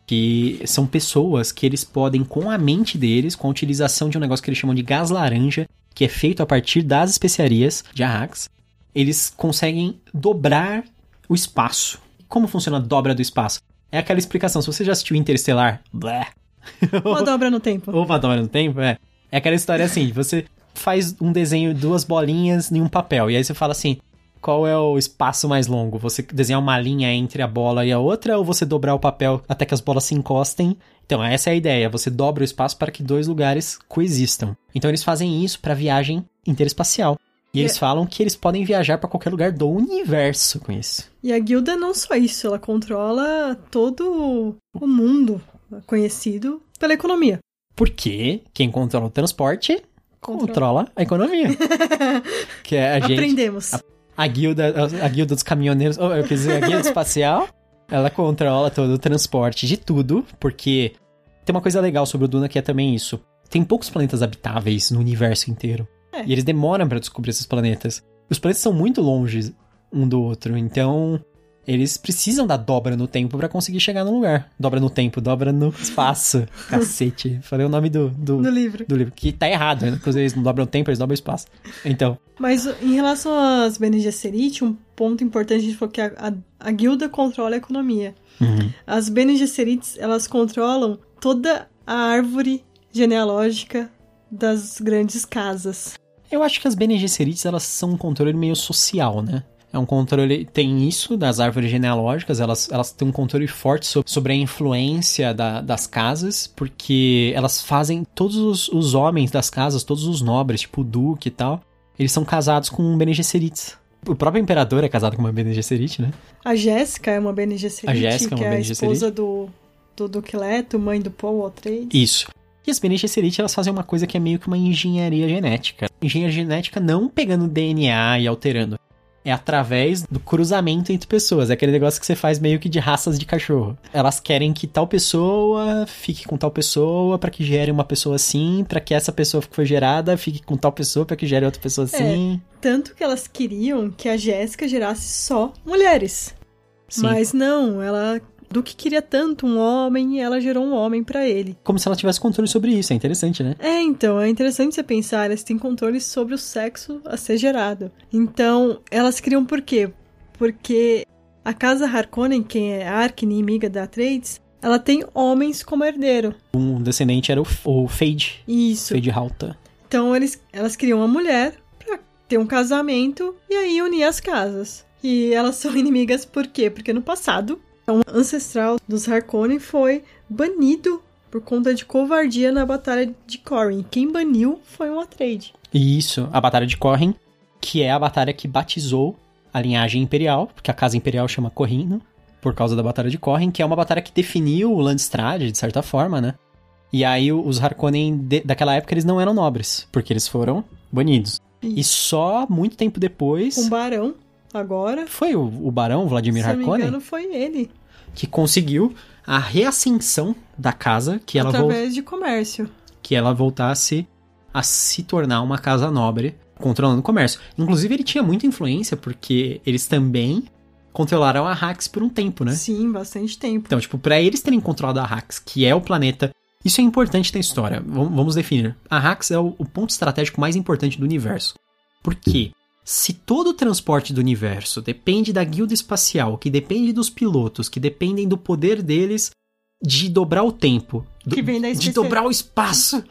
que são pessoas que eles podem, com a mente deles, com a utilização de um negócio que eles chamam de gás laranja, que é feito a partir das especiarias de Arrax, eles conseguem dobrar o espaço. Como funciona a dobra do espaço? É aquela explicação. Se você já assistiu Interestelar, blé, Uma dobra no tempo. ou dobra no tempo, é. É aquela história assim, você faz um desenho, duas bolinhas em um papel, e aí você fala assim, qual é o espaço mais longo? Você desenhar uma linha entre a bola e a outra, ou você dobrar o papel até que as bolas se encostem? Então, essa é a ideia, você dobra o espaço para que dois lugares coexistam. Então, eles fazem isso para viagem interespacial. E eles É. falam que eles podem viajar para qualquer lugar do universo com isso. E a guilda não só isso, ela controla todo o mundo conhecido pela economia. Porque quem controla o transporte Controla. controla a economia. que é a gente Aprendemos. A guilda, a, a guilda dos caminhoneiros, oh, eu quis dizer, a guilda espacial, ela controla todo o transporte de tudo, porque tem uma coisa legal sobre o Duna que é também isso. Tem poucos planetas habitáveis no universo inteiro. É. E eles demoram pra descobrir esses planetas. Os planetas são muito longe um do outro, então eles precisam da dobra no tempo pra conseguir chegar no lugar. Dobra no tempo, dobra no espaço. Cacete, falei o nome do, do, livro. do livro, que tá errado, né? Eles não dobram o tempo, eles dobram o espaço. Então, Mas em relação às Bene Gesserit, um ponto importante a gente falou que a, a, a guilda controla a economia. uhum. As Bene Gesserits, elas controlam toda a árvore genealógica das grandes casas. Eu acho que as Bene elas são um controle meio social, né? É um controle, tem isso das árvores genealógicas, elas, elas têm um controle forte so- sobre a influência da- das casas, porque elas fazem, todos os, os homens das casas, todos os nobres, tipo o duque e tal, eles são casados com Bene. O próprio imperador é casado com uma Bene Gesserit, né? A Jéssica é uma Bene Gesserit, A Jéssica é uma que é a esposa do, do Duque Leto, mãe do Paul Atreides. Isso. E as Bene Gesserit, elas fazem uma coisa que é meio que uma engenharia genética. Engenharia genética não pegando DNA e alterando. É através do cruzamento entre pessoas. É aquele negócio que você faz meio que de raças de cachorro. Elas querem que tal pessoa fique com tal pessoa para que gere uma pessoa assim, para que essa pessoa que foi gerada fique com tal pessoa para que gere outra pessoa assim. Tanto que elas queriam que a Jéssica gerasse só mulheres. Sim. Mas não, ela. Duque queria tanto um homem e ela gerou um homem pra ele. Como se ela tivesse controle sobre isso. É interessante, né? É, então, é interessante você pensar, elas têm controle sobre o sexo a ser gerado. Então, elas criam por quê? Porque a casa Harkonnen, quem é a arqui-inimiga da Atreides, ela tem homens como herdeiro. Um descendente era o, o Fade. Isso. Fade Halta. Então, eles, elas criam uma mulher pra ter um casamento e aí unir as casas. E elas são inimigas por quê? Porque no passado, um ancestral dos Harkonnen foi banido por conta de covardia na Batalha de Corrin. Quem baniu foi um Atreide. Isso, a Batalha de Corrin, que é a batalha que batizou a linhagem imperial, porque a casa imperial chama Corrino, por causa da Batalha de Corrin, que é uma batalha que definiu o Landstrad, de certa forma, né? E aí os Harkonnen de- daquela época eles não eram nobres, porque eles foram banidos. E só muito tempo depois Um barão, agora, foi o, o barão Vladimir se eu não me Harkonnen engano, foi ele. que conseguiu a reascensão da casa, que ela, vol- através de comércio. que ela voltasse a se tornar uma casa nobre, controlando o comércio. Inclusive, ele tinha muita influência, porque eles também controlaram a Hax por um tempo, né? Sim, bastante tempo. Então, tipo, pra eles terem controlado a Hax, que é o planeta. Isso é importante na história. Vam- Vamos definir. A Hax é o, o ponto estratégico mais importante do universo. Por quê? Se todo o transporte do universo depende da guilda espacial, que depende dos pilotos, que dependem do poder deles de dobrar o tempo, do- de dobrar o espaço,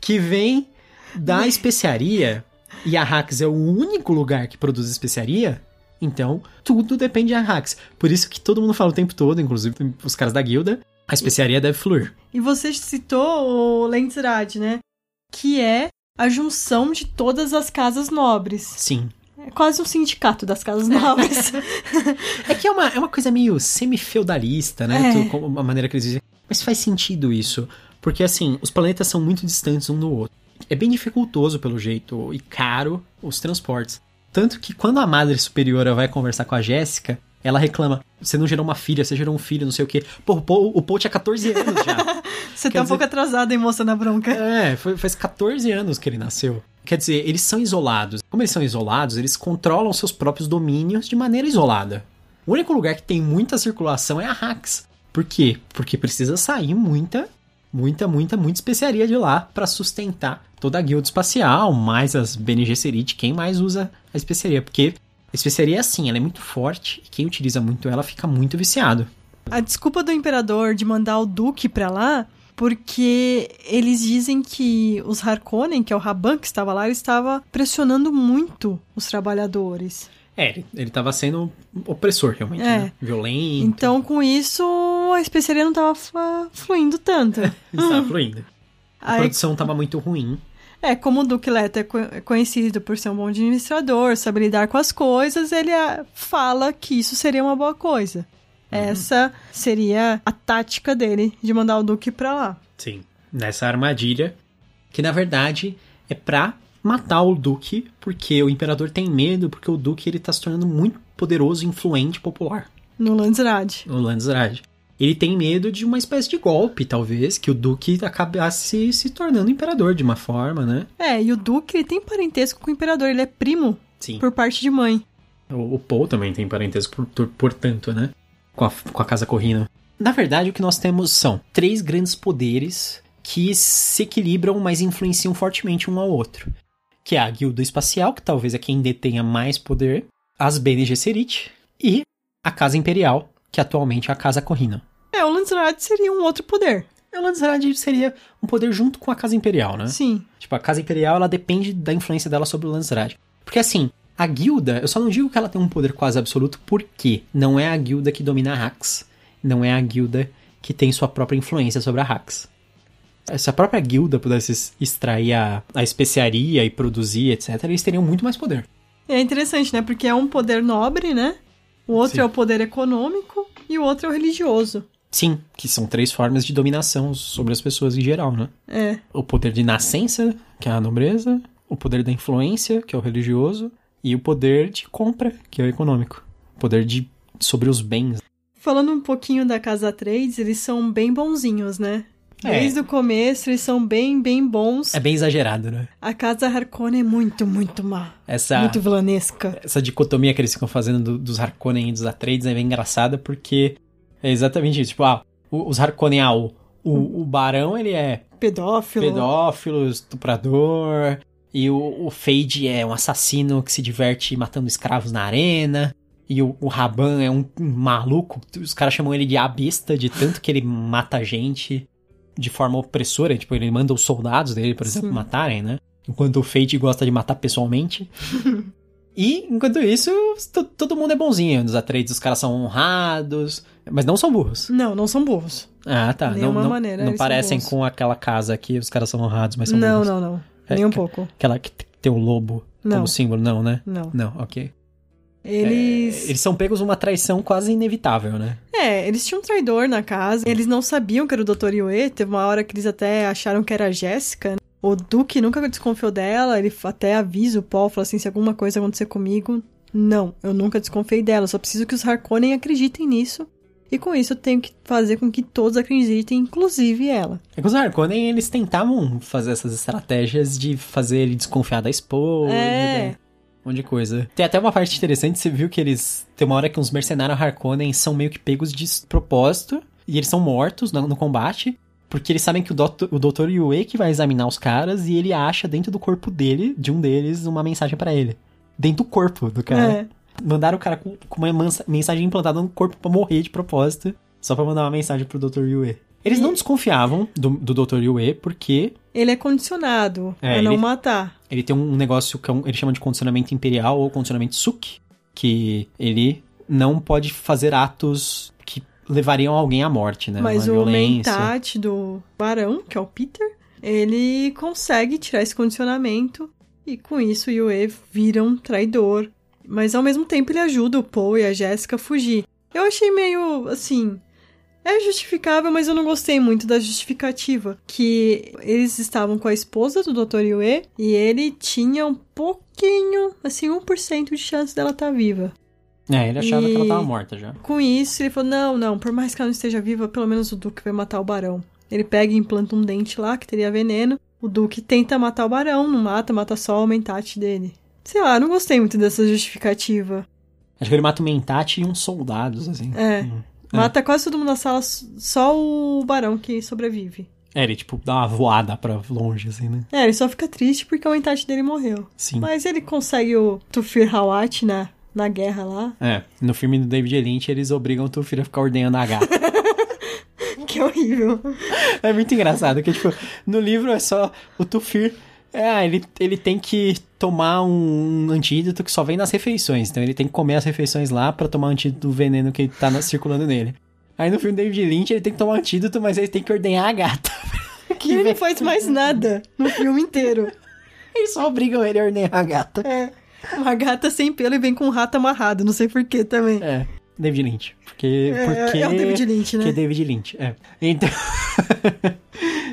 que vem da especiaria, e a Hax é o único lugar que produz especiaria, então tudo depende da Hax. Por isso que todo mundo fala o tempo todo, inclusive os caras da guilda, a especiaria deve fluir. E você citou o Lentzrad, né? Que é a junção de todas as casas nobres. Sim. É quase um sindicato das casas nobres. É que é uma, é uma coisa meio semi-feudalista, né? É. Tu- a maneira que eles dizem. Mas faz sentido isso. Porque, assim, os planetas são muito distantes um do outro. É bem dificultoso, pelo jeito, e caro os transportes. Tanto que quando a Madre Superiora vai conversar com a Jéssica, ela reclama: Você não gerou uma filha, você gerou um filho, não sei o quê. Pô, o Paul, o Paul tinha 14 anos já. Você Quer tá um dizer- pouco atrasada, hein, moça na bronca. É, foi- faz 14 anos que ele nasceu. Quer dizer, eles são isolados. Como eles são isolados, eles controlam seus próprios domínios de maneira isolada. O único lugar que tem muita circulação é a Hax. Por quê? Porque precisa sair muita, muita, muita, muita especiaria de lá pra sustentar toda a guilda espacial, mais as Bene Gesserit, quem mais usa a especiaria. Porque a especiaria é assim, ela é muito forte e quem utiliza muito ela fica muito viciado. A desculpa do imperador de mandar o duque pra lá, porque eles dizem que os Harkonnen, que é o Raban que estava lá, ele estava pressionando muito os trabalhadores. É, ele, ele tava sendo opressor, realmente, É. né? Violento. Então, com isso, a especiaria não estava flu- fluindo tanto. Estava fluindo. A Aí, produção tava muito ruim. É, como o Duque Leto é é conhecido por ser um bom administrador, sabe lidar com as coisas, ele ah, fala que isso seria uma boa coisa. Essa seria a tática dele de mandar o Duque pra lá. Sim. Nessa armadilha, que na verdade é pra matar o Duque, porque o Imperador tem medo, porque o Duque ele tá se tornando muito poderoso, influente, popular. No Landsrad. O Landsrad. Ele tem medo de uma espécie de golpe, talvez, que o Duque acabasse se tornando imperador de uma forma, né? É, e o Duque tem parentesco com o Imperador, ele é primo Sim. por parte de mãe. O, o Paul também tem parentesco, por- portanto, né? Com a, com a Casa Corrina. Na verdade, o que nós temos são três grandes poderes que se equilibram, mas influenciam fortemente um ao outro. Que é a Guilda Espacial, que talvez é quem detenha mais poder, as Bene Gesserit e a Casa Imperial, que atualmente é a Casa Corrina. É, o Landsrad seria um outro poder. A Landsrad seria um poder junto com a Casa Imperial, né? Sim. Tipo, a Casa Imperial, ela depende da influência dela sobre o Landsrad. Porque assim, a guilda, eu só não digo que ela tem um poder quase absoluto, porque não é a guilda que domina a Hax. Não é a guilda que tem sua própria influência sobre a Hax. Se a própria guilda pudesse extrair a, a especiaria e produzir, etc., eles teriam muito mais poder. É interessante, né? Porque é um poder nobre, né? O outro Sim. é o poder econômico e o outro é o religioso. Sim, que são três formas de dominação sobre as pessoas em geral, né? É. O poder de nascença, que é a nobreza, o poder da influência, que é o religioso, e o poder de compra, que é o econômico. O poder de sobre os bens. Falando um pouquinho da Casa Trades, eles são bem bonzinhos, né? É. Desde o começo, eles são bem, bem bons. É bem exagerado, né? A Casa Harkonnen é muito, muito má. Essa, Muito vilanesca. essa dicotomia que eles ficam fazendo do- dos Harkonnen e dos Atreides é bem engraçada porque é exatamente isso. Tipo, ah, os Harkonnen, ah, o, o, o Barão, ele é Pedófilo. pedófilo, estuprador, e o, o Fade é um assassino que se diverte matando escravos na arena, e o, o Raban é um, um maluco, os caras chamam ele de abista, de tanto que ele mata gente de forma opressora, tipo, ele manda os soldados dele, por exemplo, Sim. matarem, né? Enquanto o Fade gosta de matar pessoalmente. e, enquanto isso, to- todo mundo é bonzinho, os Atreides, os caras são honrados, mas não são burros. Não, não são burros. Ah, tá. Não, Nenhuma não, maneira, não eles são parecem com aquela casa aqui, os caras são honrados, mas são Não, burros. não, não. É, Nem um que- pouco. Aquela que tem o lobo Não. como símbolo, não, né? Não. Não, ok. Eles. É, eles são pegos uma traição quase inevitável, né? É, eles tinham um traidor na casa. Eles não sabiam que era o Dr. Yue. Teve uma hora que eles até acharam que era a Jéssica. O Duque nunca desconfiou dela. Ele até avisa o Paul, fala assim: se alguma coisa acontecer comigo, não, eu nunca desconfiei dela. Só preciso que os Harkonnen acreditem nisso. E com isso eu tenho que fazer com que todos acreditem, inclusive ela. É que os Harkonnen, eles tentavam fazer essas estratégias de fazer ele desconfiar da esposa, É. né? Um monte de coisa. Tem até uma parte interessante, você viu que eles... Tem uma hora que uns mercenários Harkonnen são meio que pegos de propósito, e eles são mortos no, no combate, porque eles sabem que o, Dr. o Dr. Yue que vai examinar os caras, e ele acha dentro do corpo dele, de um deles, uma mensagem pra ele. Dentro do corpo do cara. É. Mandaram o cara com, com uma mensagem implantada no corpo pra morrer de propósito, só pra mandar uma mensagem pro Dr. Yue. Eles não desconfiavam do, do Dr. Yue porque Ele é condicionado É, a não ele- matar. ele tem um negócio que é um- ele chama de condicionamento imperial ou condicionamento Suk, que ele não pode fazer atos que levariam alguém à morte, né? Mas Uma o violência. mentate do barão, que é o Peter, ele consegue tirar esse condicionamento e com isso o Yue vira um traidor. Mas ao mesmo tempo ele ajuda o Paul e a Jéssica a fugir. Eu achei meio assim. É justificável, mas eu não gostei muito da justificativa. Que eles estavam com a esposa do Dr. Yue e ele tinha um pouquinho, assim, 1% de chance dela estar viva. É, ele achava que ela E- tava morta já. Com isso, ele falou: não, não, por mais que ela não esteja viva, pelo menos o Duque vai matar o barão. Ele pega e implanta um dente lá que teria veneno. O Duque tenta matar o barão, não mata, mata só o mentate dele. Sei lá, não gostei muito dessa justificativa. Acho que ele mata o Mentate e uns soldados, assim. É. Hum. Mata quase todo mundo na sala, só o barão que sobrevive. É, ele, tipo, dá uma voada pra longe, assim, né? É, ele só fica triste porque o mentate dele morreu. Sim. Mas ele consegue o Tufir Hawat na, na guerra lá. É, no filme do David Lynch, eles obrigam o Tufir a ficar ordenhando a gata. Que horrível. É muito engraçado, porque, tipo, no livro é só o Tufir. É, ele, ele tem que tomar um antídoto que só vem nas refeições. Então ele tem que comer as refeições lá pra tomar o antídoto do veneno que tá circulando nele. Aí no filme David Lynch ele tem que tomar um antídoto, mas ele tem que ordenhar a gata. Que ele não faz mais nada no filme inteiro. Eles só obrigam ele a ordenhar a gata. É. Uma gata sem pelo e vem com um rato amarrado, não sei porquê também. É, David Lynch. Porque. É, porque é o David Lynch, né? Porque é David Lynch, é. Então.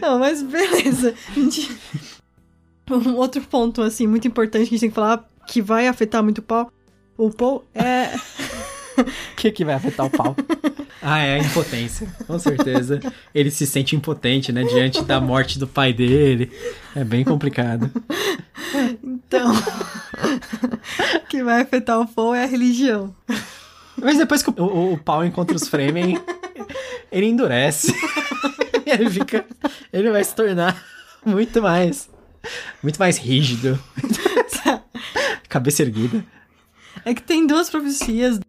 Não, mas beleza. Um outro ponto, assim, muito importante que a gente tem que falar, que vai afetar muito o Paul, o Paul, é... O que, que vai afetar o pau? ah, é a impotência, com certeza. Ele se sente impotente, né? Diante da morte do pai dele. É bem complicado. Então... o que vai afetar o Paul é a religião. Mas depois que o, o, o pau encontra os Fremen, ele endurece. ele fica. Ele vai se tornar muito mais. Muito mais rígido. Cabeça erguida. É que tem duas profecias.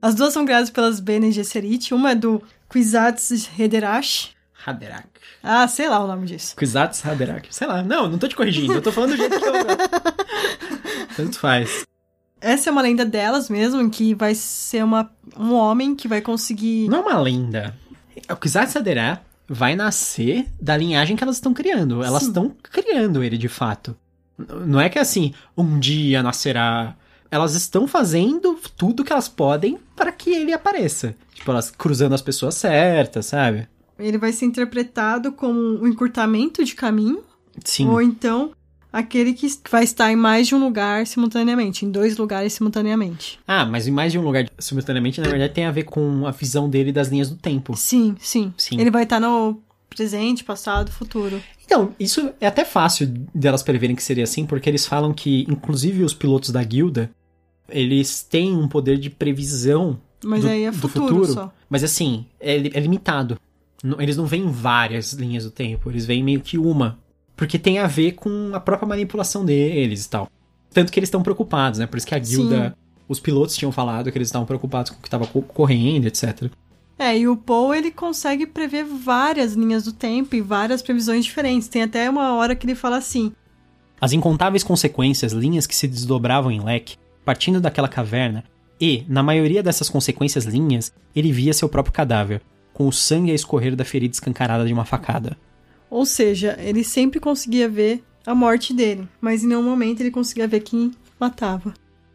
As duas são criadas pelas Bene Gesserit. Uma é do Kwisatz Hederash. Haderach. Ah, sei lá o nome disso. Kwisatz Haderach. Sei lá. Não, não tô te corrigindo. Eu tô falando do jeito que eu. Tanto faz. Essa é uma lenda delas mesmo, que vai ser uma, um homem que vai conseguir... Não é uma lenda. O Kwisatz Haderach vai nascer da linhagem que elas estão criando. Elas estão criando ele de fato. Não é que assim, um dia nascerá. Elas estão fazendo tudo que elas podem para que ele apareça. Tipo, elas cruzando as pessoas certas, sabe? Ele vai ser interpretado como um encurtamento de caminho, Sim. ou então aquele que vai estar em mais de um lugar simultaneamente, em dois lugares simultaneamente. Ah, mas em mais de um lugar simultaneamente, na verdade, tem a ver com a visão dele das linhas do tempo. Sim, sim. Sim. Ele vai estar no presente, passado, futuro. Então, isso é até fácil delas preverem que seria assim, porque eles falam que, inclusive, os pilotos da guilda, eles têm um poder de previsão Mas do, aí é do futuro, só. Mas assim, é, é limitado. Eles não veem várias linhas do tempo, eles veem meio que uma. Porque tem a ver com a própria manipulação deles e tal. Tanto que eles estão preocupados, né? Por isso que a guilda, Sim. os pilotos tinham falado que eles estavam preocupados com o que estava correndo, etc. É, e o Paul, ele consegue prever várias linhas do tempo e várias previsões diferentes. Tem até uma hora que ele fala assim: As incontáveis consequências, linhas que se desdobravam em leque, partindo daquela caverna, e, na maioria dessas consequências linhas, ele via seu próprio cadáver, com o sangue a escorrer da ferida escancarada de uma facada. Ou seja, ele sempre conseguia ver a morte dele, mas em nenhum momento ele conseguia ver quem matava.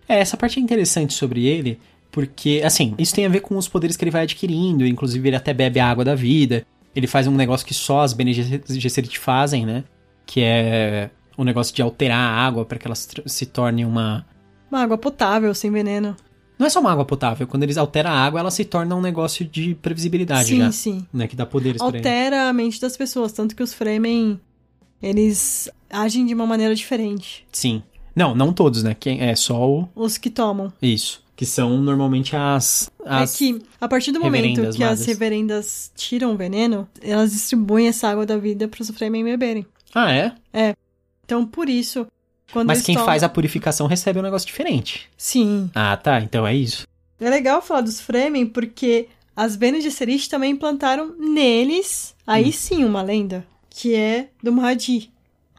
É, essa parte é interessante sobre ele, porque, assim, isso tem a ver com os poderes que ele vai adquirindo, inclusive ele até bebe a água da vida, ele faz um negócio que só as Bene Gesserit fazem, né? Que é o negócio de alterar a água para que ela se torne uma... Uma água potável, sem veneno. Não é só uma água potável. Quando eles alteram a água, ela se torna um negócio de previsibilidade sim, já. sim. Né? Que dá poderes. Altera a mente das pessoas, tanto que os Fremen, eles agem de uma maneira diferente. Sim. Não, não todos, né? Quem é só o. Os que tomam. Isso. Que são normalmente as. as... É que, a partir do momento que as madres. reverendas tiram o veneno, elas distribuem essa água da vida pros Fremen beberem. Ah, é? Então, por isso, quando Mas quem tomam... faz a purificação recebe um negócio diferente. Sim. Ah, tá. Então é isso. É legal falar dos Fremen porque as Bene Gesserit também implantaram neles, aí Hum. sim, uma lenda, que é do Mahdi.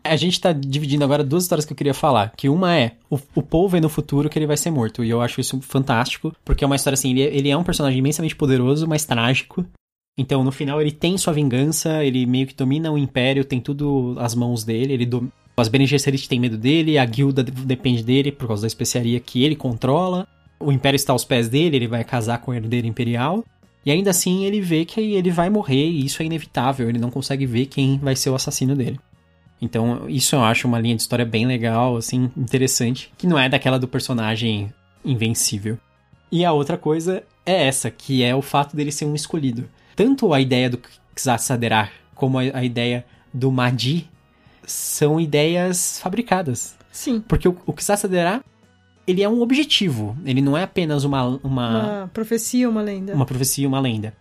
A gente tá dividindo agora duas histórias que eu queria falar. Que uma é, o, o Paul vê no futuro que ele vai ser morto. E eu acho isso fantástico. Porque é uma história assim, ele, é- ele é um personagem imensamente poderoso, mas trágico. Então, no final, ele tem sua vingança, ele meio que domina o Império, tem tudo às mãos dele. Ele dom... As Bene Gesserit têm medo dele, a guilda de- depende dele por causa da especiaria que ele controla. O Império está aos pés dele, ele vai casar com o herdeiro imperial. E ainda assim, ele vê que ele vai morrer e isso é inevitável. Ele não consegue ver quem vai ser o assassino dele. Então, isso eu acho uma linha de história bem legal, assim, interessante, que não é daquela do personagem invencível. E a outra coisa é essa, que é o fato dele ser um escolhido. Tanto a ideia do Xasaderar como a, a ideia do Mahdi são ideias fabricadas. Sim. Porque o, o Xasaderar, ele é um objetivo, ele não é apenas uma, uma, Uma profecia, uma lenda. uma profecia, uma lenda.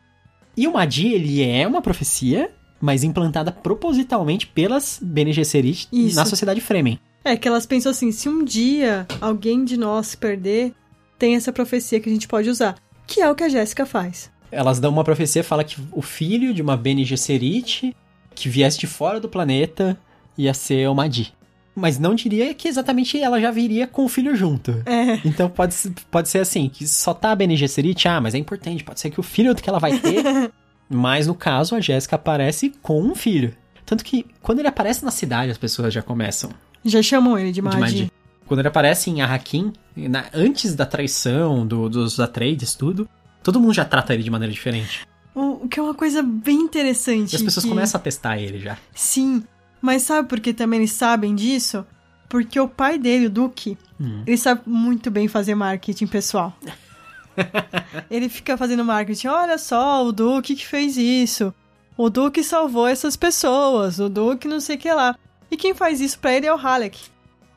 E o Mahdi, ele é uma profecia, mas implantada propositalmente pelas Bene Gesserit Isso. na sociedade Fremen. É que elas pensam assim: se um dia alguém de nós se perder, tem essa profecia que a gente pode usar. Que é o que a Jéssica faz. Elas dão uma profecia, fala que o filho de uma Bene Gesserit que viesse de fora do planeta ia ser o Mahdi. Mas não diria que exatamente ela já viria com o filho junto. É. Então pode, ser- pode ser assim, que só tá a Bene Gesserit, ah, mas é importante, pode ser que o filho que ela vai ter... mas no caso, a Jéssica aparece com um filho. Tanto que quando ele aparece na cidade, as pessoas já começam Já chamam ele de de Mahdi. Mahdi. Quando ele aparece em Arrakim, na- antes da traição, do, dos Atreides, tudo, todo mundo já trata ele de maneira diferente. O, o que é uma coisa bem interessante. E as pessoas que- começam a testar ele já. Sim. Mas sabe por que também eles sabem disso? Porque o pai dele, o Duque, Hum. ele sabe muito bem fazer marketing pessoal. ele fica fazendo marketing. Olha só, o Duque que fez isso. O Duque salvou essas pessoas. O Duque não sei o que lá. E quem faz isso pra ele é o Halleck.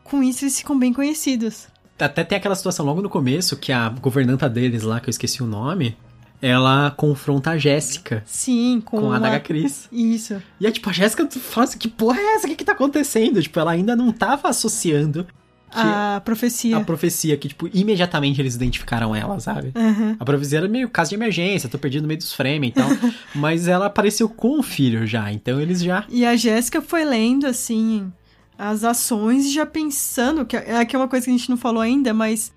Com isso eles ficam bem conhecidos. Até tem aquela situação logo no começo que a governanta deles lá, que eu esqueci o nome, ela confronta a Jéssica Sim, com, com a uma... Adaga Cris. Isso. E é tipo, a Jéssica fala assim, que porra é essa? O que que tá acontecendo? Tipo, ela ainda não tava associando A profecia. a profecia, que tipo, imediatamente eles identificaram ela, sabe? Aham. A profecia era meio caso de emergência, tô perdido no meio dos Fremen e tal. mas ela apareceu com o filho já, então eles já. E a Jéssica foi lendo, assim, as ações e já pensando, que é que é uma coisa que a gente não falou ainda, mas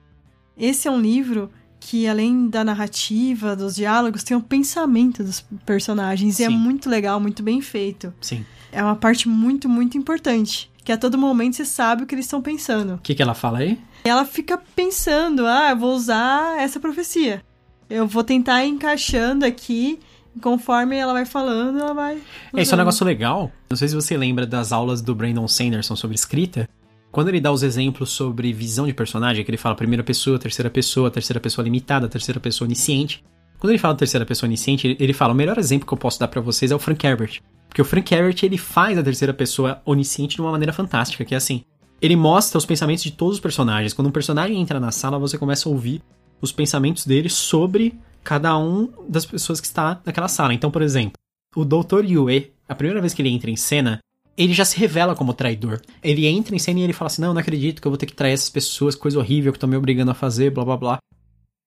esse é um livro que, além da narrativa, dos diálogos, tem o pensamento dos personagens. E é Sim. muito legal, muito bem feito. Sim. É uma parte muito, muito importante. Que a todo momento você sabe o que eles estão pensando. O que, que ela fala aí? Ela fica pensando, ah, eu vou usar essa profecia. Eu vou tentar ir encaixando aqui, conforme ela vai falando, ela vai. É, isso é um usando. negócio legal. Não sei se você lembra das aulas do Brandon Sanderson sobre escrita. Quando ele dá os exemplos sobre visão de personagem, que ele fala primeira pessoa, terceira pessoa, terceira pessoa limitada, terceira pessoa onisciente. Quando ele fala terceira pessoa onisciente, ele- fala: o melhor exemplo que eu posso dar pra vocês é o Frank Herbert. Porque o Frank Herbert, ele faz a terceira pessoa onisciente de uma maneira fantástica, que é assim. Ele mostra os pensamentos de todos os personagens. Quando um personagem entra na sala, você começa a ouvir os pensamentos dele sobre cada um das pessoas que está naquela sala. Então, por exemplo, o Dr. Yue, a primeira vez que ele entra em cena, ele já se revela como traidor. Ele entra em cena e ele fala assim: Não, não acredito que eu vou ter que trair essas pessoas, coisa horrível que estão me obrigando a fazer, blá blá blá.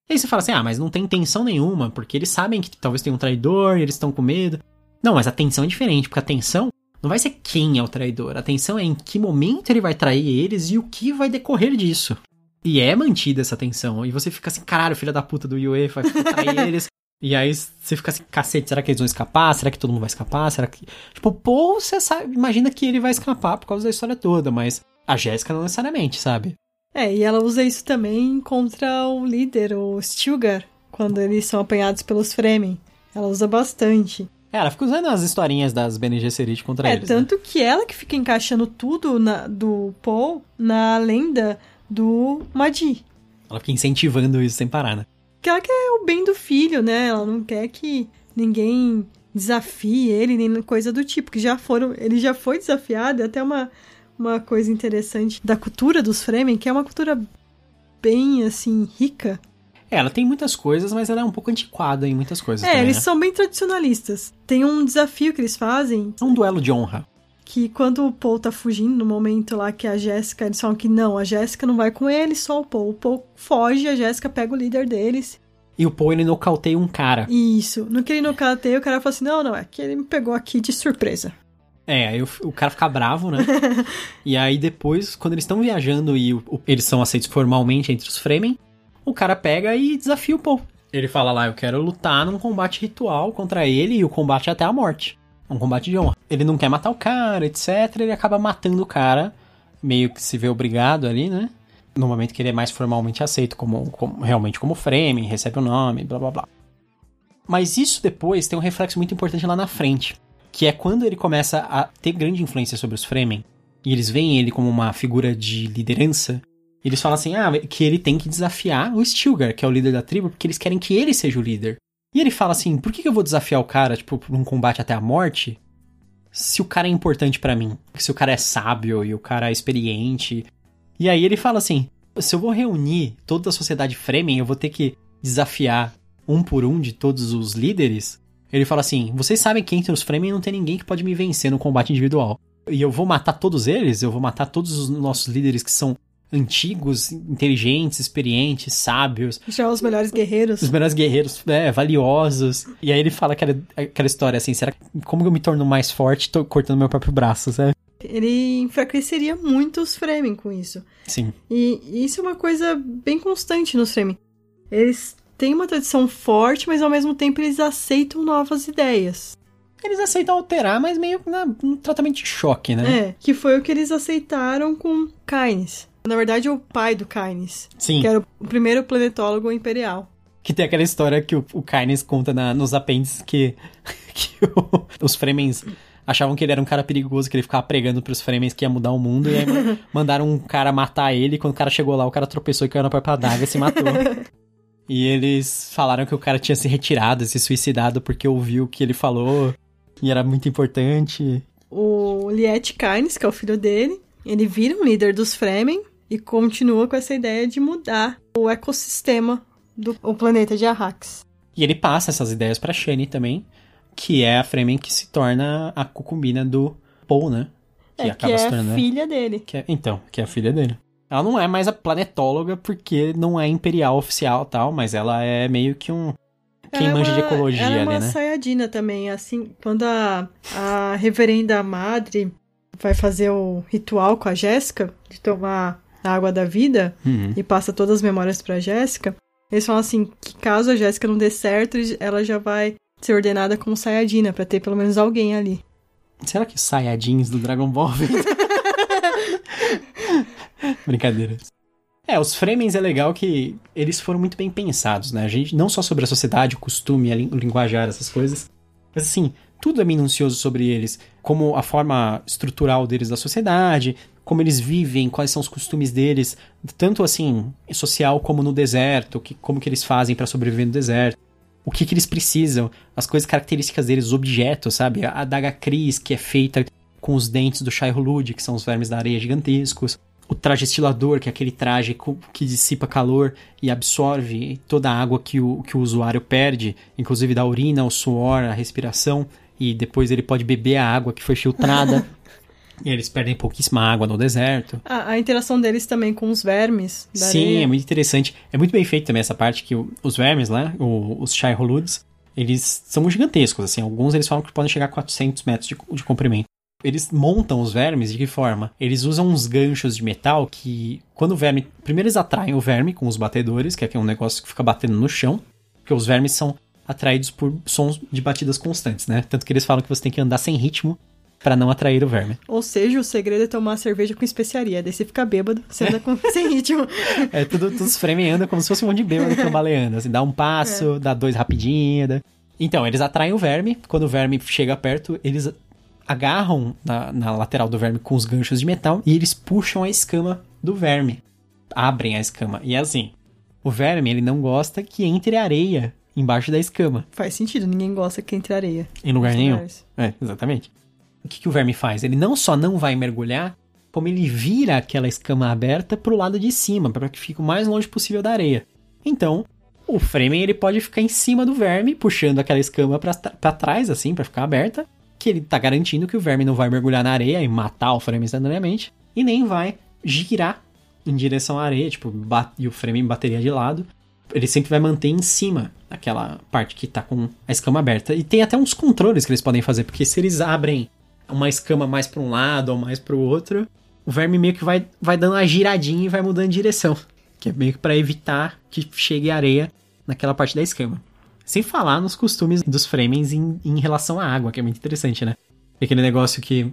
E aí você fala assim: Ah, mas não tem intenção nenhuma, porque eles sabem que talvez tenha um traidor e eles estão com medo. Não, mas a tensão é diferente, porque a tensão não vai ser quem é o traidor. A tensão é em que momento ele vai trair eles e o que vai decorrer disso. E é mantida essa tensão. E você fica assim, caralho, filha da puta do Yue vai trair eles. E aí você fica assim, cacete, será que eles vão escapar? Será que todo mundo vai escapar? Será que. Tipo, pô, você sabe, imagina que ele vai escapar por causa da história toda, mas a Jéssica não necessariamente, sabe? É, e ela usa isso também contra o líder, o Stilgar, quando eles são apanhados pelos Fremen. Ela usa bastante. É, ela fica usando as historinhas das Bene Gesserit contra é, eles. né? tanto que ela que fica encaixando tudo na- do Paul na lenda do Madi. Ela fica incentivando isso sem parar, né? Porque ela quer o bem do filho, né? Ela não quer que ninguém desafie ele, nem coisa do tipo. Que já foram. Ele já foi desafiado, é até uma, uma coisa interessante da cultura dos Fremen, que é uma cultura bem, assim, rica. É, ela tem muitas coisas, mas ela é um pouco antiquada em muitas coisas. É, também, eles né? são bem tradicionalistas. Tem um desafio que eles fazem, É um duelo de honra. Que quando o Paul tá fugindo, no momento lá que a Jéssica, eles falam que não, a Jéssica não vai com ele, só o Paul. O Paul foge, a Jéssica pega o líder deles. E o Paul, ele nocauteia um cara. Isso. No que ele nocauteia, o cara fala assim, não, não, é que ele me pegou aqui de surpresa. É, aí o, o cara fica bravo, né? e aí depois, quando eles estão viajando e o- o- eles são aceitos formalmente entre os Fremen, o cara pega e desafia o Paul. Ele fala lá, eu quero lutar num combate ritual contra ele e o combate até a morte. Um combate de honra. Ele não quer matar o cara, etc. Ele acaba matando o cara, meio que se vê obrigado ali, né? No momento que ele é mais formalmente aceito como, como- realmente como Fremen, recebe o nome, blá blá blá. Mas isso depois tem um reflexo muito importante lá na frente, que é quando ele começa a ter grande influência sobre os Fremen, e eles veem ele como uma figura de liderança, eles falam assim, ah, que ele tem que desafiar o Stilgar, que é o líder da tribo, porque eles querem que ele seja o líder. E ele fala assim, por que eu vou desafiar o cara, tipo, por um combate até a morte, se o cara é importante pra mim? Se o cara é sábio e o cara é experiente. E aí ele fala assim, se eu vou reunir toda a sociedade Fremen, eu vou ter que desafiar um por um de todos os líderes, ele fala assim: vocês sabem que entre os Fremen não tem ninguém que pode me vencer no combate individual. E eu vou matar todos eles, eu vou matar todos os nossos líderes que são antigos, inteligentes, experientes, sábios, Já os melhores guerreiros. os melhores guerreiros, é, valiosos. E aí ele fala aquela, aquela história assim: será que como eu me torno mais forte? Tô cortando meu próprio braço, sabe? Ele enfraqueceria muito os Fremen com isso. Sim. E isso é uma coisa bem constante nos Fremen. Eles têm uma tradição forte, mas ao mesmo tempo eles aceitam novas ideias. Eles aceitam alterar, mas meio na, no tratamento de choque, né? É, que foi o que eles aceitaram com Kynes. Na verdade, o pai do Kynes, Sim. que era o primeiro planetólogo imperial. Que tem aquela história que o, o Kynes conta na- nos apêndices que, que o- os Fremens achavam que ele era um cara perigoso, que ele ficava pregando pros Fremens que ia mudar o mundo, e aí ma- mandaram um cara matar ele, e quando o cara chegou lá, o cara tropeçou e caiu na própria adaga e se matou. e eles falaram que o cara tinha se retirado, se suicidado, porque ouviu o que ele falou, e era muito importante. O Liet Kynes, que é o filho dele, ele vira um líder dos Fremen e continua com essa ideia de mudar o ecossistema do o planeta de Arrax. E ele passa essas ideias pra Shani também, que é a Fremen que se torna a cucumina do Paul, né? É, que é a filha dele. Que é- então, que é a filha dele. Ela não é mais a planetóloga porque não é imperial oficial tal, mas ela é meio que um. Quem Ela é manja de uma- ecologia ela é ali, uma né? Sayajina também, assim, quando a, a reverenda madre vai fazer o ritual com a Jéssica, de tomar a água da vida, Uhum. e passa todas as memórias pra Jéssica, eles falam assim, que caso a Jéssica não dê certo, ela já vai ser ordenada como Sayajina, pra ter pelo menos alguém ali. Será que os Saiyajins do Dragon Ball? Brincadeira. É, os Fremens é legal que eles foram muito bem pensados, né? A gente, não só sobre a sociedade, o costume, a o linguajar, essas coisas, mas assim, tudo é minucioso sobre eles, como a forma estrutural deles da sociedade, como eles vivem, quais são os costumes deles, tanto assim, social como no deserto, que, como que eles fazem pra sobreviver no deserto, o que que eles precisam, as coisas características deles, os objetos, sabe? A adaga Cris, que é feita com os dentes do Shai-Hulud, que são os vermes da areia gigantescos. O traje estilador, que é aquele traje que dissipa calor e absorve toda a água que o, que o usuário perde, inclusive da urina, o suor, a respiração, e depois ele pode beber a água que foi filtrada. e eles perdem pouquíssima água no deserto. A, a interação deles também com os vermes Sim, areia. é muito interessante. É muito bem feito também essa parte que o- os vermes, né? o- os Shai Holuds, eles são gigantescos, assim. Alguns eles falam que podem chegar a 400 metros de, de comprimento. Eles montam os vermes de que forma? Eles usam uns ganchos de metal que, quando o verme. Primeiro eles atraem o verme com os batedores, que é um negócio que fica batendo no chão. Porque os vermes são atraídos por sons de batidas constantes, né? Tanto que eles falam que você tem que andar sem ritmo para não atrair o verme. Ou seja, o segredo é tomar cerveja com especiaria. Daí você fica bêbado, você anda com, sem ritmo. É, tudo, Fremen andam como se fosse um monte de bêbado cambaleando. Assim, dá um passo, dá dois rapidinho. dá- Então, eles atraem o verme. Quando o verme chega perto, eles agarram na, na lateral do verme com os ganchos de metal e eles puxam a escama do verme. Abrem a escama. E é assim. O verme, ele não gosta que entre areia embaixo da escama. Faz sentido, ninguém gosta que entre areia. Em lugar nenhum. É, exatamente. O que, que o verme faz? Ele não só não vai mergulhar, como ele vira aquela escama aberta pro lado de cima, para que fique o mais longe possível da areia. Então, o Fremen ele pode ficar em cima do verme, puxando aquela escama pra trás, assim, pra ficar aberta, que ele tá garantindo que o verme não vai mergulhar na areia e matar o Fremen instantaneamente, e nem vai girar em direção à areia, tipo, e o Fremen bateria de lado. Ele sempre vai manter em cima aquela parte que tá com a escama aberta. E tem até uns controles que eles podem fazer, porque se eles abrem uma escama mais pra um lado ou mais pro outro, o verme meio que vai, vai dando uma giradinha e vai mudando de direção. Que é meio que pra evitar que chegue areia naquela parte da escama. Sem falar nos costumes dos Fremens em, em relação à água, que é muito interessante, né? Aquele negócio que